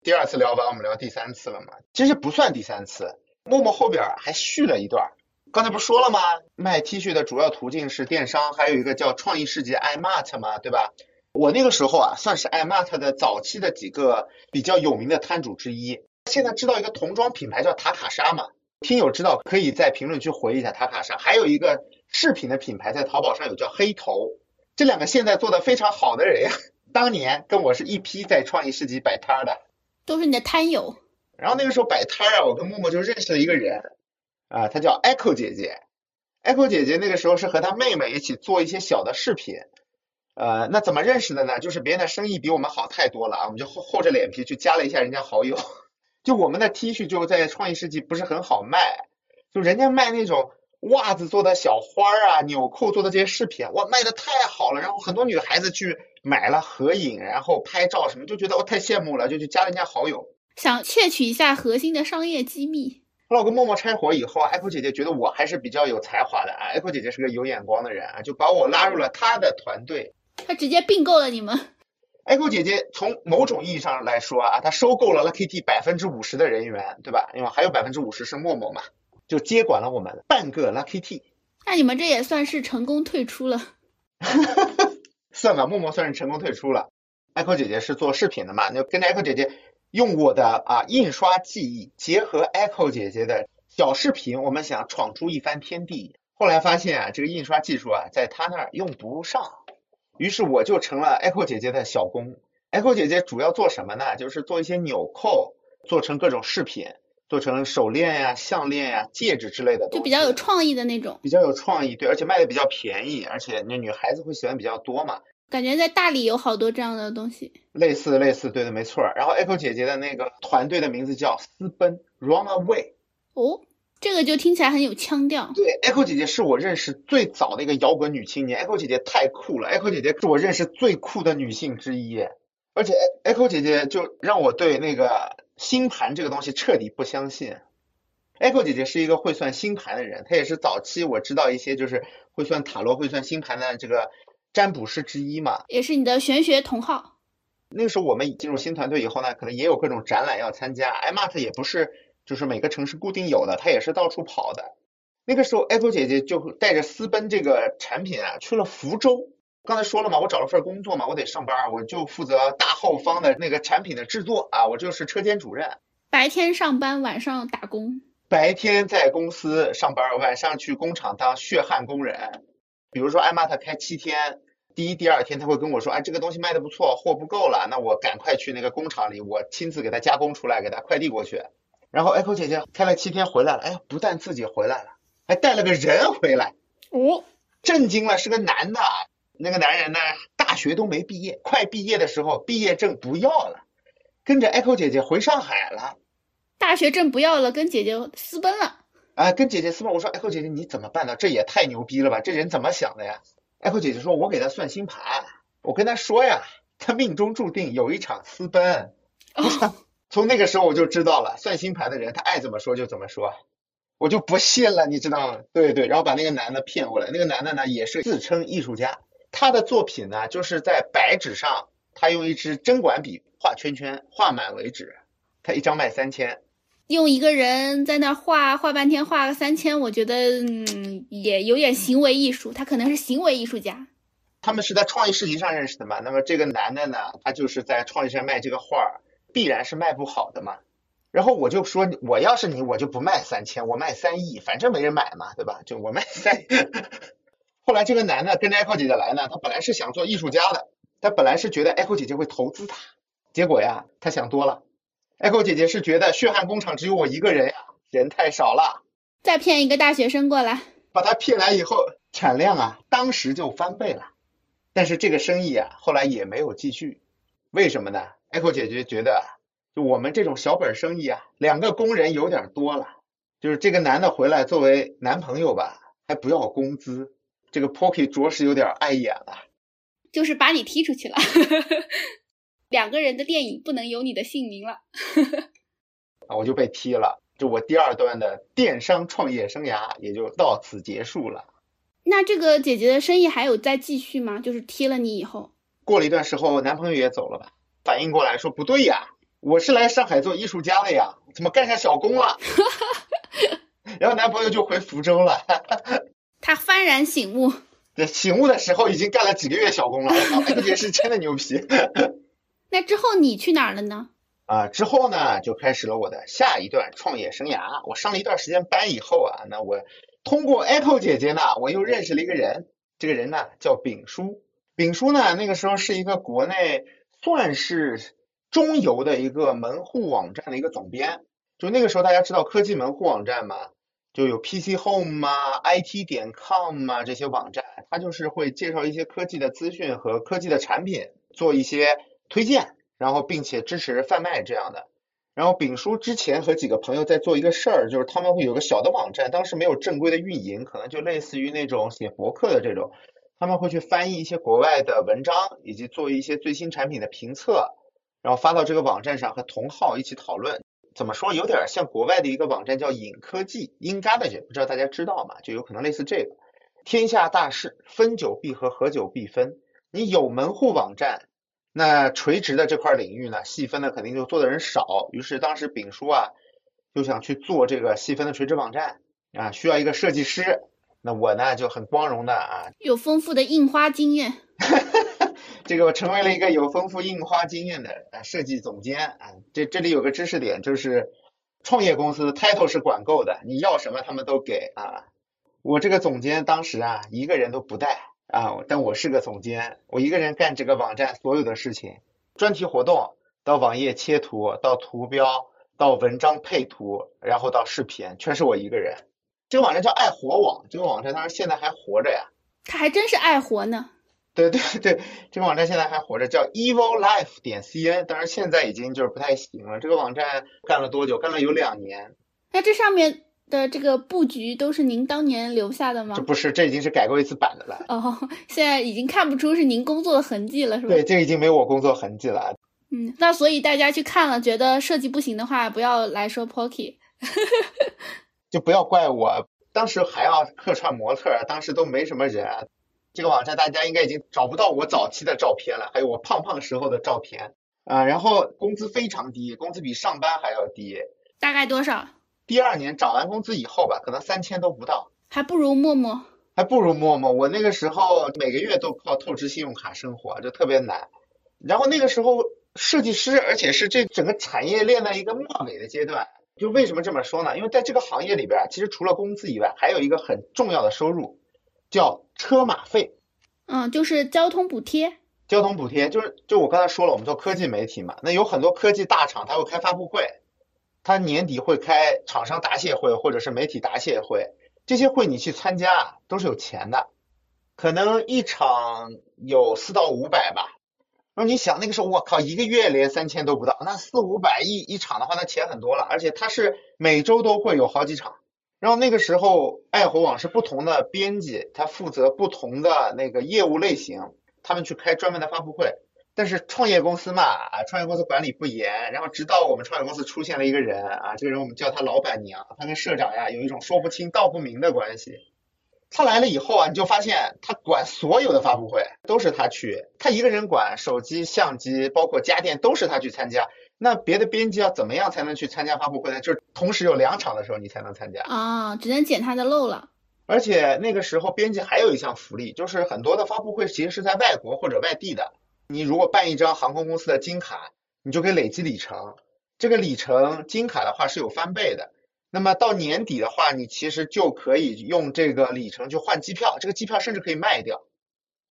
第二次聊完，我们聊第三次了嘛？其实不算第三次，默默后边还续了一段。刚才不是说了吗？卖 T 恤的主要途径是电商，还有一个叫创意世界 iMart 嘛，对吧？我那个时候啊，算是艾玛特的早期的几个比较有名的摊主之一。现在知道一个童装品牌叫塔卡莎嘛？听友知道可以在评论区回一下塔卡莎。还有一个饰品的品牌在淘宝上有叫黑头，这两个现在做的非常好的人呀，当年跟我是一批在创意市集摆摊的。都是你的摊友，然后那个时候摆摊啊，我跟默默就认识了一个人，啊，她叫 Echo 姐姐，Echo 姐姐那个时候是和她妹妹一起做一些小的饰品，呃，那怎么认识的呢？就是别人的生意比我们好太多了啊，我们就厚厚着脸皮去加了一下人家好友，就我们的 T 恤就在创意世纪不是很好卖，就人家卖那种袜子做的小花啊、纽扣做的这些饰品，哇，卖的太好了。然后很多女孩子去买了合影，然后拍照什么，就觉得我太羡慕了，就去加人家好友，想窃取一下核心的商业机密。我跟默默拆伙以后，Apple 姐姐觉得我还是比较有才华的啊，Apple 姐姐是个有眼光的人啊，就把我拉入了她的团队。她直接并购了你们。Echo 姐姐从某种意义上来说啊，她收购了 Lucky T 百分之五十的人员，对吧？因为还有百分之五十是默默嘛，就接管了我们半个 Lucky T。那你们这也算是成功退出了？算吧，默默算是成功退出了。Echo 姐姐是做视频的嘛，就跟着 Echo 姐姐用我的啊印刷技艺，结合 Echo 姐姐的小视频，我们想闯出一番天地。后来发现啊，这个印刷技术啊，在她那儿用不上。于是我就成了 Echo 姐姐的小工。Echo 姐姐主要做什么呢？就是做一些纽扣，做成各种饰品，做成手链呀、项链呀、戒指之类的，就比较有创意的那种。比较有创意，对，而且卖的比较便宜，而且那女孩子会喜欢比较多嘛。感觉在大理有好多这样的东西。类似类似，对的，没错。然后 Echo 姐姐的那个团队的名字叫私奔，Run Away。哦。这个就听起来很有腔调。对，Echo 姐姐是我认识最早的一个摇滚女青年。Echo 姐姐太酷了，Echo 姐姐是我认识最酷的女性之一。而且 Echo 姐姐就让我对那个星盘这个东西彻底不相信。Echo 姐姐是一个会算星盘的人，她也是早期我知道一些就是会算塔罗、会算星盘的这个占卜师之一嘛。也是你的玄学同号。那个时候我们进入新团队以后呢，可能也有各种展览要参加，IMAT 也不是。就是每个城市固定有的，他也是到处跑的。那个时候，Apple 姐姐就带着私奔这个产品啊，去了福州。刚才说了嘛，我找了份工作嘛，我得上班，我就负责大后方的那个产品的制作啊，我就是车间主任。白天上班，晚上打工。白天在公司上班，晚上去工厂当血汗工人。比如说，艾玛她开七天，第一、第二天他会跟我说，哎，这个东西卖的不错，货不够了，那我赶快去那个工厂里，我亲自给他加工出来，给他快递过去。然后 Echo 姐姐开了七天回来了，哎呀，不但自己回来了，还带了个人回来，哦，震惊了，是个男的。那个男人呢，大学都没毕业，快毕业的时候毕业证不要了，跟着 Echo 姐姐回上海了。大学证不要了，跟姐姐私奔了。啊，跟姐姐私奔。我说 Echo 姐姐你怎么办的？这也太牛逼了吧！这人怎么想的呀？Echo 姐姐说，我给他算星盘，我跟他说呀，他命中注定有一场私奔。从那个时候我就知道了，算星盘的人他爱怎么说就怎么说，我就不信了，你知道吗？对对，然后把那个男的骗过来，那个男的呢也是自称艺术家，他的作品呢就是在白纸上，他用一支针管笔画圈圈，画满为止，他一张卖三千。用一个人在那画画半天，画个三千，我觉得嗯也有点行为艺术，他可能是行为艺术家。他们是在创意市集上认识的嘛？那么这个男的呢，他就是在创意上卖这个画。必然是卖不好的嘛，然后我就说，我要是你，我就不卖三千，我卖三亿，反正没人买嘛，对吧？就我卖三。后来这个男的跟着 Echo 姐姐来呢，他本来是想做艺术家的，他本来是觉得 Echo 姐姐会投资他，结果呀，他想多了。Echo 姐姐是觉得血汗工厂只有我一个人呀，人太少了，再骗一个大学生过来，把他骗来以后，产量啊，当时就翻倍了。但是这个生意啊，后来也没有继续，为什么呢？Echo 姐姐觉得，就我们这种小本生意啊，两个工人有点多了。就是这个男的回来作为男朋友吧，还不要工资，这个 Pocky 着实有点碍眼了。就是把你踢出去了，两个人的电影不能有你的姓名了。啊，我就被踢了，就我第二段的电商创业生涯也就到此结束了。那这个姐姐的生意还有再继续吗？就是踢了你以后，过了一段时候，男朋友也走了吧。反应过来说不对呀，我是来上海做艺术家的呀，怎么干上小工了？然后男朋友就回福州了。他幡然醒悟，对，醒悟的时候已经干了几个月小工了。这件事真的牛皮。那之后你去哪儿了呢？啊，之后呢就开始了我的下一段创业生涯。我上了一段时间班以后啊，那我通过 Apple 姐姐呢，我又认识了一个人，这个人呢叫丙叔。丙叔呢那个时候是一个国内。算是中游的一个门户网站的一个总编，就那个时候大家知道科技门户网站嘛，就有 PC Home 啊、IT 点 com 啊这些网站，它就是会介绍一些科技的资讯和科技的产品，做一些推荐，然后并且支持贩卖这样的。然后丙叔之前和几个朋友在做一个事儿，就是他们会有个小的网站，当时没有正规的运营，可能就类似于那种写博客的这种，他们会去翻译一些国外的文章，以及做一些最新产品的评测，然后发到这个网站上和同号一起讨论。怎么说，有点像国外的一个网站叫影科技 i n g a d g e 不知道大家知道吗？就有可能类似这个。天下大事，分久必合，合久必分。你有门户网站。那垂直的这块领域呢，细分的肯定就做的人少，于是当时丙叔啊就想去做这个细分的垂直网站啊，需要一个设计师，那我呢就很光荣的啊，有丰富的印花经验，这个我成为了一个有丰富印花经验的啊设计总监啊，这这里有个知识点，就是创业公司 title 是管够的，你要什么他们都给啊，我这个总监当时啊一个人都不带。啊，但我是个总监，我一个人干这个网站所有的事情，专题活动到网页切图，到图标，到文章配图，然后到视频，全是我一个人。这个网站叫爱活网，这个网站当然现在还活着呀。它还真是爱活呢。对对对，这个网站现在还活着，叫 Evil Life 点 cn，当然现在已经就是不太行了。这个网站干了多久？干了有两年。那这上面。的这个布局都是您当年留下的吗？这不是，这已经是改过一次版的了。哦，现在已经看不出是您工作的痕迹了，是吧？对，这已经没有我工作痕迹了。嗯，那所以大家去看了，觉得设计不行的话，不要来说 Pocky，就不要怪我。当时还要客串模特，当时都没什么人。这个网站大家应该已经找不到我早期的照片了，还有我胖胖时候的照片啊。然后工资非常低，工资比上班还要低。大概多少？第二年涨完工资以后吧，可能三千都不到，还不如陌陌，还不如陌陌。我那个时候每个月都靠透支信用卡生活，就特别难。然后那个时候设计师，而且是这整个产业链的一个末尾的阶段。就为什么这么说呢？因为在这个行业里边，其实除了工资以外，还有一个很重要的收入，叫车马费。嗯，就是交通补贴。交通补贴就是，就我刚才说了，我们做科技媒体嘛，那有很多科技大厂，他会开发布会。他年底会开厂商答谢会或者是媒体答谢会，这些会你去参加都是有钱的，可能一场有四到五百吧。然后你想那个时候，我靠，一个月连三千都不到，那四五百一一场的话，那钱很多了。而且他是每周都会有好几场。然后那个时候，爱活网是不同的编辑，他负责不同的那个业务类型，他们去开专门的发布会。但是创业公司嘛，啊，创业公司管理不严，然后直到我们创业公司出现了一个人，啊，这个人我们叫他老板娘，他跟社长呀有一种说不清道不明的关系。他来了以后啊，你就发现他管所有的发布会都是他去，他一个人管手机、相机，包括家电都是他去参加。那别的编辑要怎么样才能去参加发布会呢？就是同时有两场的时候你才能参加啊，只能捡他的漏了。而且那个时候编辑还有一项福利，就是很多的发布会其实是在外国或者外地的。你如果办一张航空公司的金卡，你就可以累积里程。这个里程金卡的话是有翻倍的。那么到年底的话，你其实就可以用这个里程去换机票，这个机票甚至可以卖掉，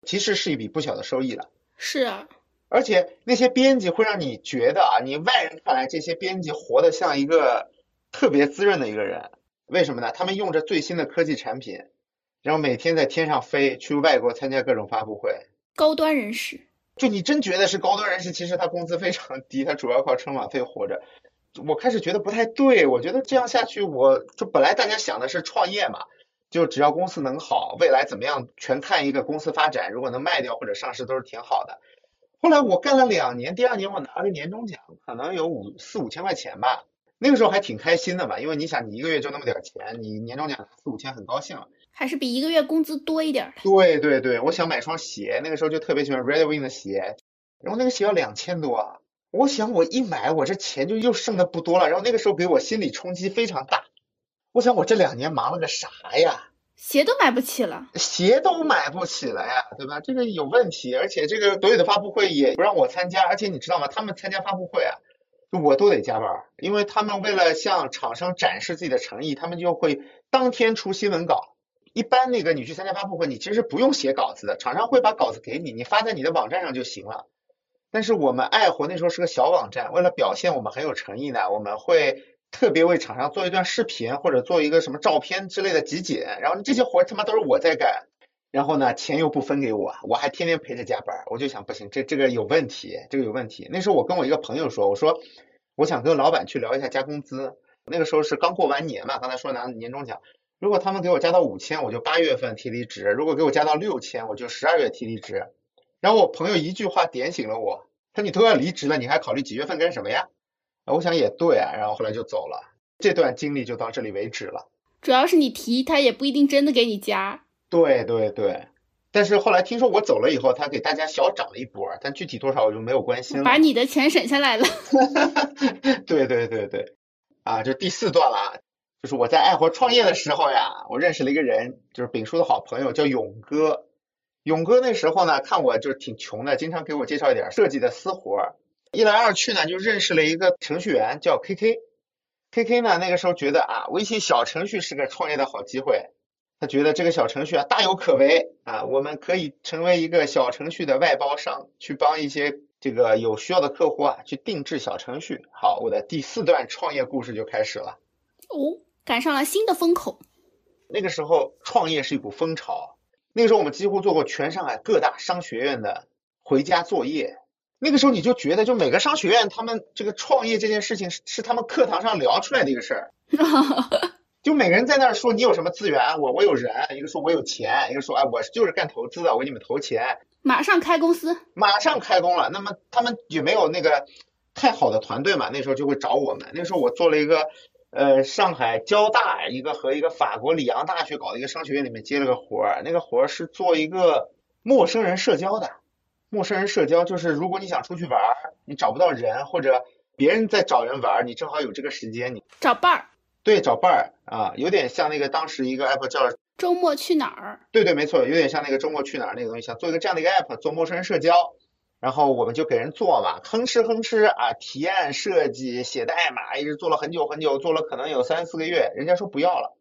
其实是一笔不小的收益了。是啊，而且那些编辑会让你觉得啊，你外人看来这些编辑活得像一个特别滋润的一个人。为什么呢？他们用着最新的科技产品，然后每天在天上飞，去外国参加各种发布会，高端人士。就你真觉得是高端人士，其实他工资非常低，他主要靠春晚费活着。我开始觉得不太对，我觉得这样下去，我就本来大家想的是创业嘛，就只要公司能好，未来怎么样全看一个公司发展，如果能卖掉或者上市都是挺好的。后来我干了两年，第二年我拿了年终奖，可能有五四五千块钱吧，那个时候还挺开心的嘛，因为你想你一个月就那么点钱，你年终奖四五千很高兴。还是比一个月工资多一点的。对对对，我想买双鞋，那个时候就特别喜欢 Red Wing 的鞋，然后那个鞋要两千多，我想我一买，我这钱就又剩的不多了，然后那个时候给我心理冲击非常大，我想我这两年忙了个啥呀？鞋都买不起了，鞋都买不起了呀，对吧？这个有问题，而且这个所有的发布会也不让我参加，而且你知道吗？他们参加发布会啊，我都得加班，因为他们为了向厂商展示自己的诚意，他们就会当天出新闻稿。一般那个你去参加发布会，你其实不用写稿子的，厂商会把稿子给你，你发在你的网站上就行了。但是我们爱活那时候是个小网站，为了表现我们很有诚意呢，我们会特别为厂商做一段视频或者做一个什么照片之类的集锦，然后这些活他妈都是我在干，然后呢钱又不分给我，我还天天陪着加班，我就想不行，这这个有问题，这个有问题。那时候我跟我一个朋友说，我说我想跟老板去聊一下加工资。那个时候是刚过完年嘛，刚才说拿年终奖，如果他们给我加到五千，我就八月份提离职；如果给我加到六千，我就十二月提离职。然后我朋友一句话点醒了我，他说你都要离职了，你还考虑几月份干什么呀？我想也对啊，然后后来就走了。这段经历就到这里为止了。主要是你提，他也不一定真的给你加。对对对。但是后来听说我走了以后，他给大家小涨了一波，但具体多少我就没有关心了。把你的钱省下来了。对对对对，啊，这第四段了啊，就是我在爱活创业的时候呀，我认识了一个人，就是丙叔的好朋友，叫勇哥。勇哥那时候呢，看我就是挺穷的，经常给我介绍一点设计的私活儿。一来二去呢，就认识了一个程序员叫 KK。KK 呢，那个时候觉得啊，微信小程序是个创业的好机会。他觉得这个小程序啊大有可为啊，我们可以成为一个小程序的外包商，去帮一些这个有需要的客户啊去定制小程序。好，我的第四段创业故事就开始了。哦，赶上了新的风口。那个时候创业是一股风潮，那个时候我们几乎做过全上海各大商学院的回家作业。那个时候你就觉得，就每个商学院他们这个创业这件事情是是他们课堂上聊出来的一个事儿。就每个人在那儿说你有什么资源，我我有人，一个说我有钱，一个说哎我就是干投资的，我给你们投钱，马上开公司，马上开工了。那么他们也没有那个太好的团队嘛，那时候就会找我们。那时候我做了一个呃上海交大一个和一个法国里昂大学搞的一个商学院里面接了个活儿，那个活儿是做一个陌生人社交的。陌生人社交就是如果你想出去玩，你找不到人或者别人在找人玩，你正好有这个时间，你找伴儿。对，找伴儿啊，有点像那个当时一个 app 叫周末去哪儿？对对，没错，有点像那个周末去哪儿那个东西，想做一个这样的一个 app，做陌生人社交，然后我们就给人做嘛，吭哧吭哧啊，提案设计、写代码，一直做了很久很久，做了可能有三四个月，人家说不要了，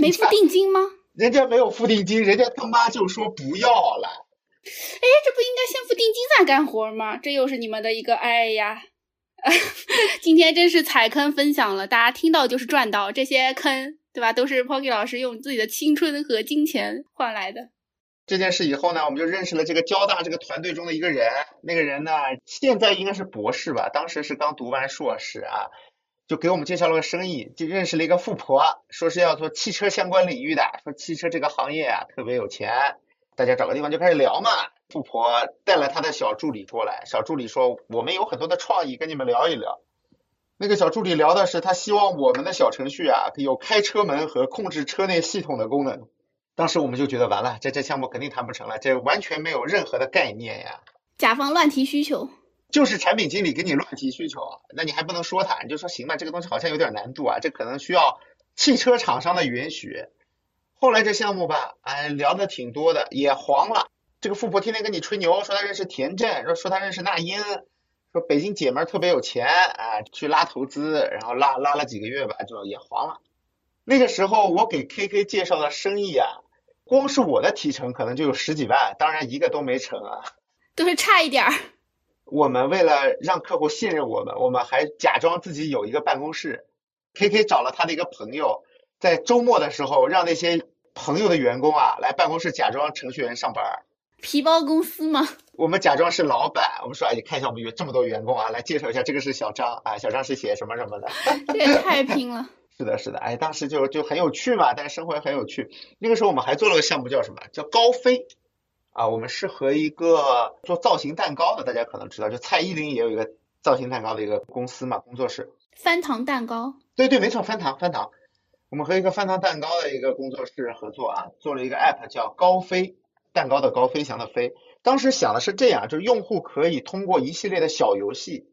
没付定金吗？人家没有付定金，人家他妈就说不要了。哎，这不应该先付定金再干活吗？这又是你们的一个哎呀。今天真是踩坑分享了，大家听到就是赚到，这些坑对吧？都是 Pocky 老师用自己的青春和金钱换来的。这件事以后呢，我们就认识了这个交大这个团队中的一个人，那个人呢现在应该是博士吧，当时是刚读完硕士啊，就给我们介绍了个生意，就认识了一个富婆，说是要做汽车相关领域的，说汽车这个行业啊特别有钱，大家找个地方就开始聊嘛。富婆带了她的小助理过来，小助理说：“我们有很多的创意，跟你们聊一聊。”那个小助理聊的是，他希望我们的小程序啊有开车门和控制车内系统的功能。当时我们就觉得完了，这这项目肯定谈不成了，这完全没有任何的概念呀。甲方乱提需求，就是产品经理给你乱提需求，那你还不能说他，你就说行吧，这个东西好像有点难度啊，这可能需要汽车厂商的允许。后来这项目吧，哎，聊的挺多的，也黄了。这个富婆天天跟你吹牛，说她认识田震，说说她认识那英，说北京姐们儿特别有钱啊，去拉投资，然后拉拉了几个月吧，就也黄了。那个时候我给 KK 介绍的生意啊，光是我的提成可能就有十几万，当然一个都没成啊，都是差一点儿。我们为了让客户信任我们，我们还假装自己有一个办公室，KK 找了他的一个朋友，在周末的时候让那些朋友的员工啊来办公室假装程序员上班。皮包公司吗？我们假装是老板，我们说，哎，你看一下我们有这么多员工啊，来介绍一下，这个是小张啊，小张是写什么什么的。这也太拼了。是的，是的，哎，当时就就很有趣嘛，但是生活也很有趣。那个时候我们还做了个项目，叫什么？叫高飞啊。我们是和一个做造型蛋糕的，大家可能知道，就蔡依林也有一个造型蛋糕的一个公司嘛，工作室。翻糖蛋糕。对对，没错，翻糖翻糖。我们和一个翻糖蛋糕的一个工作室合作啊，做了一个 app 叫高飞。蛋糕的高，飞翔的飞。当时想的是这样，就是用户可以通过一系列的小游戏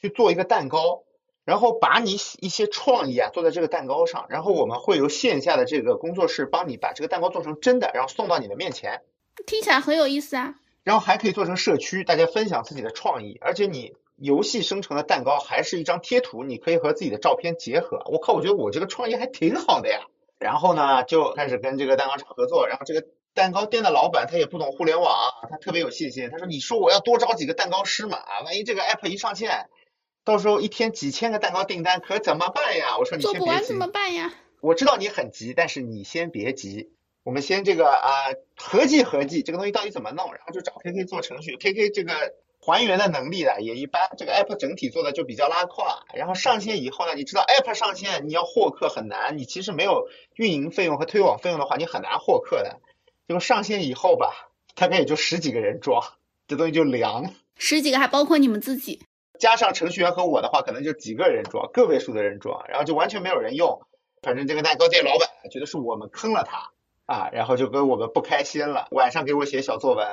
去做一个蛋糕，然后把你一些创意啊做在这个蛋糕上，然后我们会由线下的这个工作室帮你把这个蛋糕做成真的，然后送到你的面前。听起来很有意思啊。然后还可以做成社区，大家分享自己的创意，而且你游戏生成的蛋糕还是一张贴图，你可以和自己的照片结合。我靠，我觉得我这个创意还挺好的呀。然后呢，就开始跟这个蛋糕厂合作，然后这个。蛋糕店的老板他也不懂互联网，他特别有信心。他说：“你说我要多招几个蛋糕师嘛，万一这个 app 一上线，到时候一天几千个蛋糕订单，可怎么办呀？”我说：“你先别急。”做不完怎么办呀？我知道你很急，但是你先别急，我们先这个啊合计合计这个东西到底怎么弄，然后就找 KK 做程序。KK 这个还原的能力呢也一般，这个 app 整体做的就比较拉胯。然后上线以后呢，你知道 app 上线你要获客很难，你其实没有运营费用和推广费用的话，你很难获客的。结果上线以后吧，大概也就十几个人装，这东西就凉。十几个还包括你们自己，加上程序员和我的话，可能就几个人装，个位数的人装，然后就完全没有人用。反正这个蛋糕店老板觉得是我们坑了他啊，然后就跟我们不开心了，晚上给我写小作文。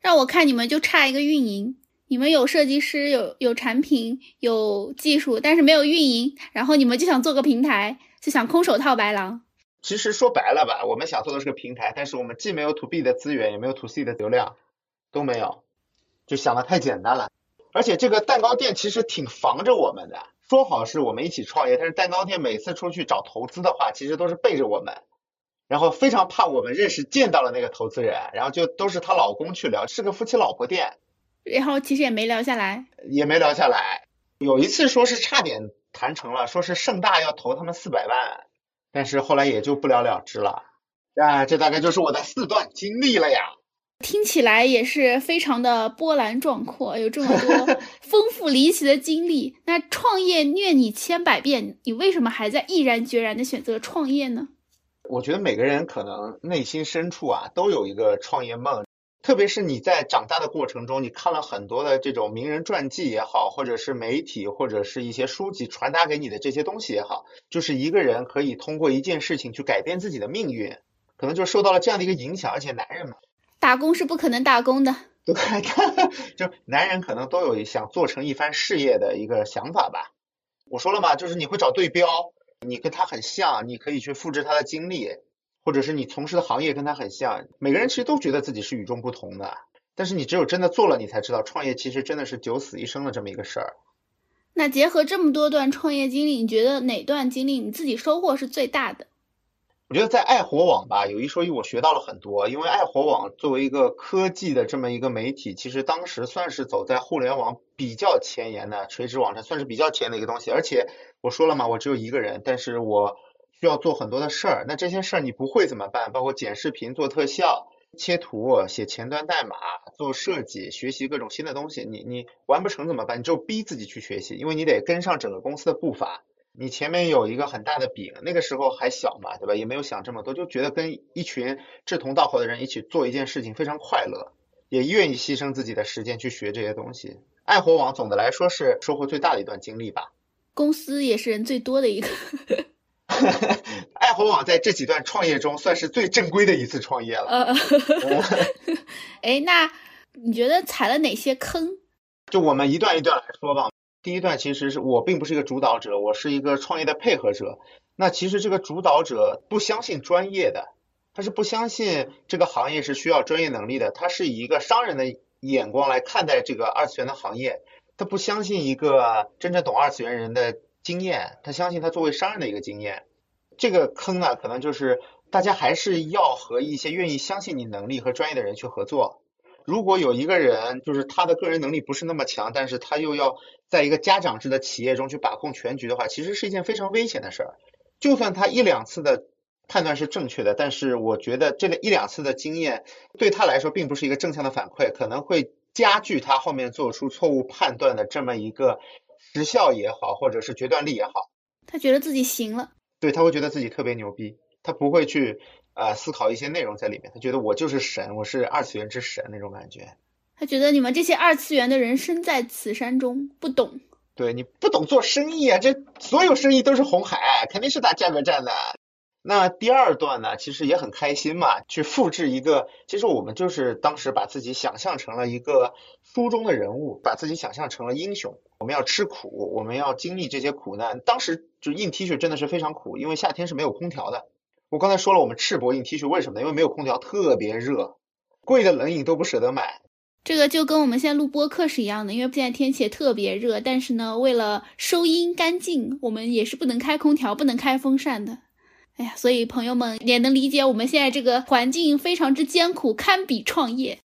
让我看你们就差一个运营。你们有设计师，有有产品，有技术，但是没有运营。然后你们就想做个平台，就想空手套白狼。其实说白了吧，我们想做的是个平台，但是我们既没有 to B 的资源，也没有 to C 的流量，都没有，就想的太简单了。而且这个蛋糕店其实挺防着我们的，说好是我们一起创业，但是蛋糕店每次出去找投资的话，其实都是背着我们，然后非常怕我们认识见到了那个投资人，然后就都是她老公去聊，是个夫妻老婆店。然后其实也没聊下来，也没聊下来。有一次说是差点谈成了，说是盛大要投他们四百万，但是后来也就不了了之了。啊，这大概就是我的四段经历了呀。听起来也是非常的波澜壮阔，有这么多 丰富离奇的经历。那创业虐你千百遍，你为什么还在毅然决然的选择创业呢？我觉得每个人可能内心深处啊，都有一个创业梦。特别是你在长大的过程中，你看了很多的这种名人传记也好，或者是媒体或者是一些书籍传达给你的这些东西也好，就是一个人可以通过一件事情去改变自己的命运，可能就受到了这样的一个影响。而且男人嘛，打工是不可能打工的，对，就男人可能都有想做成一番事业的一个想法吧。我说了嘛，就是你会找对标，你跟他很像，你可以去复制他的经历。或者是你从事的行业跟他很像，每个人其实都觉得自己是与众不同的，但是你只有真的做了，你才知道创业其实真的是九死一生的这么一个事儿。那结合这么多段创业经历，你觉得哪段经历你自己收获是最大的？我觉得在爱火网吧，有一说一，我学到了很多。因为爱火网作为一个科技的这么一个媒体，其实当时算是走在互联网比较前沿的垂直网站，算是比较前的一个东西。而且我说了嘛，我只有一个人，但是我。需要做很多的事儿，那这些事儿你不会怎么办？包括剪视频、做特效、切图、写前端代码、做设计、学习各种新的东西，你你完不成怎么办？你就逼自己去学习，因为你得跟上整个公司的步伐。你前面有一个很大的饼，那个时候还小嘛，对吧？也没有想这么多，就觉得跟一群志同道合的人一起做一件事情非常快乐，也愿意牺牲自己的时间去学这些东西。爱活网总的来说是收获最大的一段经历吧。公司也是人最多的一个。爱活网在这几段创业中算是最正规的一次创业了。呃，哎，那你觉得踩了哪些坑？就我们一段一段来说吧。第一段其实是我并不是一个主导者，我是一个创业的配合者。那其实这个主导者不相信专业的，他是不相信这个行业是需要专业能力的，他是以一个商人的眼光来看待这个二次元的行业，他不相信一个真正懂二次元人的。经验，他相信他作为商人的一个经验，这个坑呢，可能就是大家还是要和一些愿意相信你能力和专业的人去合作。如果有一个人就是他的个人能力不是那么强，但是他又要在一个家长制的企业中去把控全局的话，其实是一件非常危险的事儿。就算他一两次的判断是正确的，但是我觉得这一两次的经验对他来说并不是一个正向的反馈，可能会加剧他后面做出错误判断的这么一个。时效也好，或者是决断力也好，他觉得自己行了，对他会觉得自己特别牛逼，他不会去呃思考一些内容在里面，他觉得我就是神，我是二次元之神那种感觉。他觉得你们这些二次元的人身在此山中，不懂。对你不懂做生意啊，这所有生意都是红海，肯定是打价格战的。那第二段呢，其实也很开心嘛，去复制一个，其实我们就是当时把自己想象成了一个书中的人物，把自己想象成了英雄。我们要吃苦，我们要经历这些苦难。当时就印 T 恤真的是非常苦，因为夏天是没有空调的。我刚才说了，我们赤膊印 T 恤为什么呢？因为没有空调，特别热，贵的冷饮都不舍得买。这个就跟我们现在录播课是一样的，因为现在天气也特别热，但是呢，为了收音干净，我们也是不能开空调，不能开风扇的。哎呀，所以朋友们也能理解我们现在这个环境非常之艰苦，堪比创业。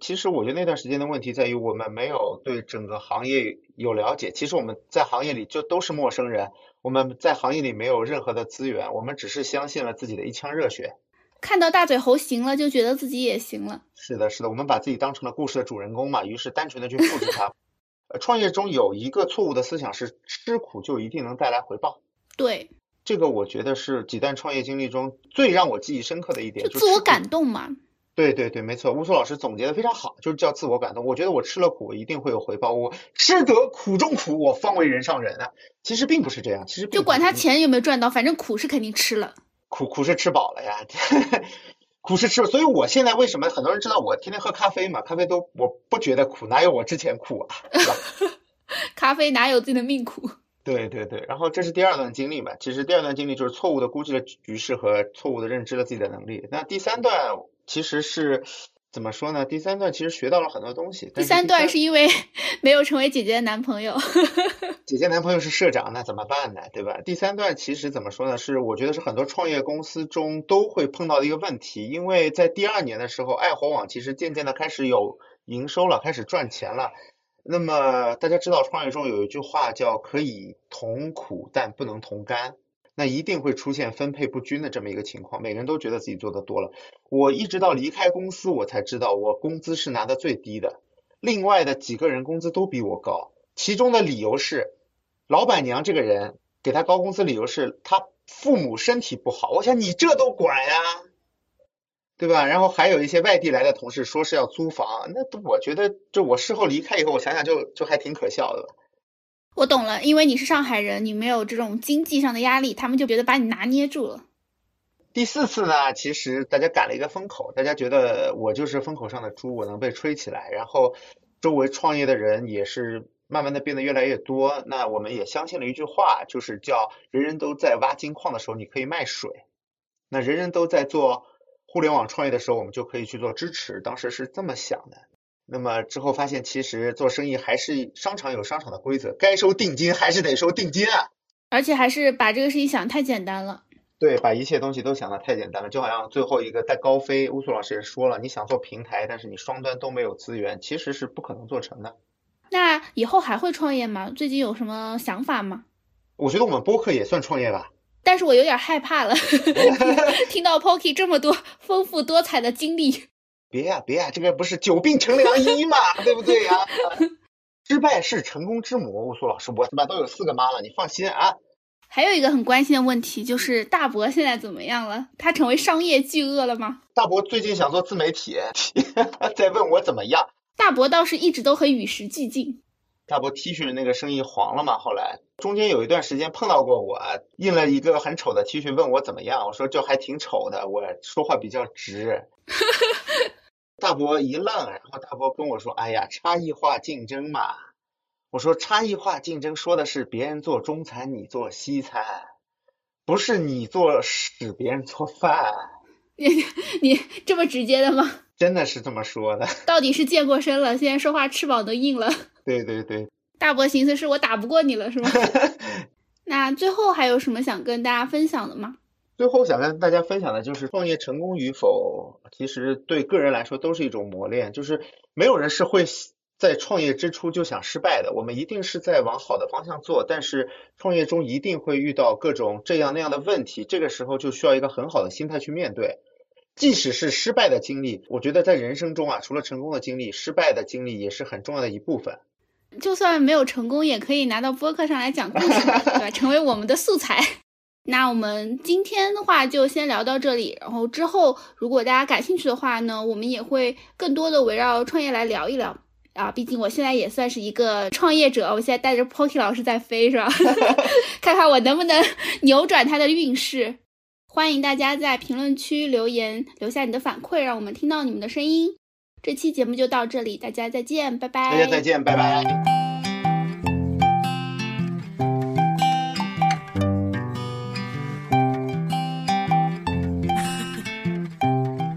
其实我觉得那段时间的问题在于我们没有对整个行业有了解。其实我们在行业里就都是陌生人，我们在行业里没有任何的资源，我们只是相信了自己的一腔热血。看到大嘴猴行了，就觉得自己也行了。是的，是的，我们把自己当成了故事的主人公嘛，于是单纯的去复制它。呃，创业中有一个错误的思想是吃苦就一定能带来回报。对，这个我觉得是几段创业经历中最让我记忆深刻的一点，就自我感动嘛。对对对，没错，乌苏老师总结的非常好，就是叫自我感动。我觉得我吃了苦，一定会有回报。我吃得苦中苦，我方为人上人啊。其实并不是这样，其实就管他钱有没有赚到，反正苦是肯定吃了。苦苦是吃饱了呀，苦是吃。所以我现在为什么很多人知道我天天喝咖啡嘛？咖啡都我不觉得苦，哪有我之前苦啊？咖啡哪有自己的命苦？对对对，然后这是第二段经历嘛。其实第二段经历就是错误的估计了局势和错误的认知了自己的能力。那第三段。其实是怎么说呢？第三段其实学到了很多东西。第三段是因为 没有成为姐姐的男朋友。姐姐男朋友是社长，那怎么办呢？对吧？第三段其实怎么说呢？是我觉得是很多创业公司中都会碰到的一个问题，因为在第二年的时候，爱活网其实渐渐的开始有营收了，开始赚钱了。那么大家知道，创业中有一句话叫“可以同苦，但不能同甘”。那一定会出现分配不均的这么一个情况，每个人都觉得自己做的多了。我一直到离开公司，我才知道我工资是拿的最低的，另外的几个人工资都比我高。其中的理由是，老板娘这个人给他高工资，理由是他父母身体不好。我想你这都管呀，对吧？然后还有一些外地来的同事说是要租房，那我觉得就我事后离开以后，我想想就就还挺可笑的。我懂了，因为你是上海人，你没有这种经济上的压力，他们就觉得把你拿捏住了。第四次呢，其实大家赶了一个风口，大家觉得我就是风口上的猪，我能被吹起来，然后周围创业的人也是慢慢的变得越来越多。那我们也相信了一句话，就是叫人人都在挖金矿的时候，你可以卖水；那人人都在做互联网创业的时候，我们就可以去做支持。当时是这么想的。那么之后发现，其实做生意还是商场有商场的规则，该收定金还是得收定金啊。而且还是把这个事情想太简单了。对，把一切东西都想的太简单了，就好像最后一个带高飞，乌苏老师也说了，你想做平台，但是你双端都没有资源，其实是不可能做成的。那以后还会创业吗？最近有什么想法吗？我觉得我们播客也算创业吧。但是我有点害怕了 听到 Pocky 这么多丰富多彩的经历。别呀别呀，这个不是久病成良医嘛，对不对呀？失败是成功之母，苏老师，我他妈都有四个妈了，你放心啊。还有一个很关心的问题，就是大伯现在怎么样了？他成为商业巨鳄了吗？大伯最近想做自媒体，在问我怎么样。大伯倒是一直都很与时俱进。大伯 T 恤的那个生意黄了嘛？后来中间有一段时间碰到过我，印了一个很丑的 T 恤，问我怎么样？我说就还挺丑的，我说话比较直。大伯一愣，然后大伯跟我说：“哎呀，差异化竞争嘛。”我说：“差异化竞争说的是别人做中餐，你做西餐，不是你做屎，别人做饭。”你你这么直接的吗？真的是这么说的。到底是健过身了，现在说话翅膀都硬了。对对对。大伯寻思是我打不过你了，是吗？那最后还有什么想跟大家分享的吗？最后想跟大家分享的就是创业成功与否，其实对个人来说都是一种磨练。就是没有人是会在创业之初就想失败的，我们一定是在往好的方向做。但是创业中一定会遇到各种这样那样的问题，这个时候就需要一个很好的心态去面对。即使是失败的经历，我觉得在人生中啊，除了成功的经历，失败的经历也是很重要的一部分。就算没有成功，也可以拿到播客上来讲故事，对吧？成为我们的素材。那我们今天的话就先聊到这里，然后之后如果大家感兴趣的话呢，我们也会更多的围绕创业来聊一聊啊。毕竟我现在也算是一个创业者，我现在带着 Pocky 老师在飞，是吧？看看我能不能扭转他的运势。欢迎大家在评论区留言，留下你的反馈，让我们听到你们的声音。这期节目就到这里，大家再见，拜拜。大家再见，拜拜。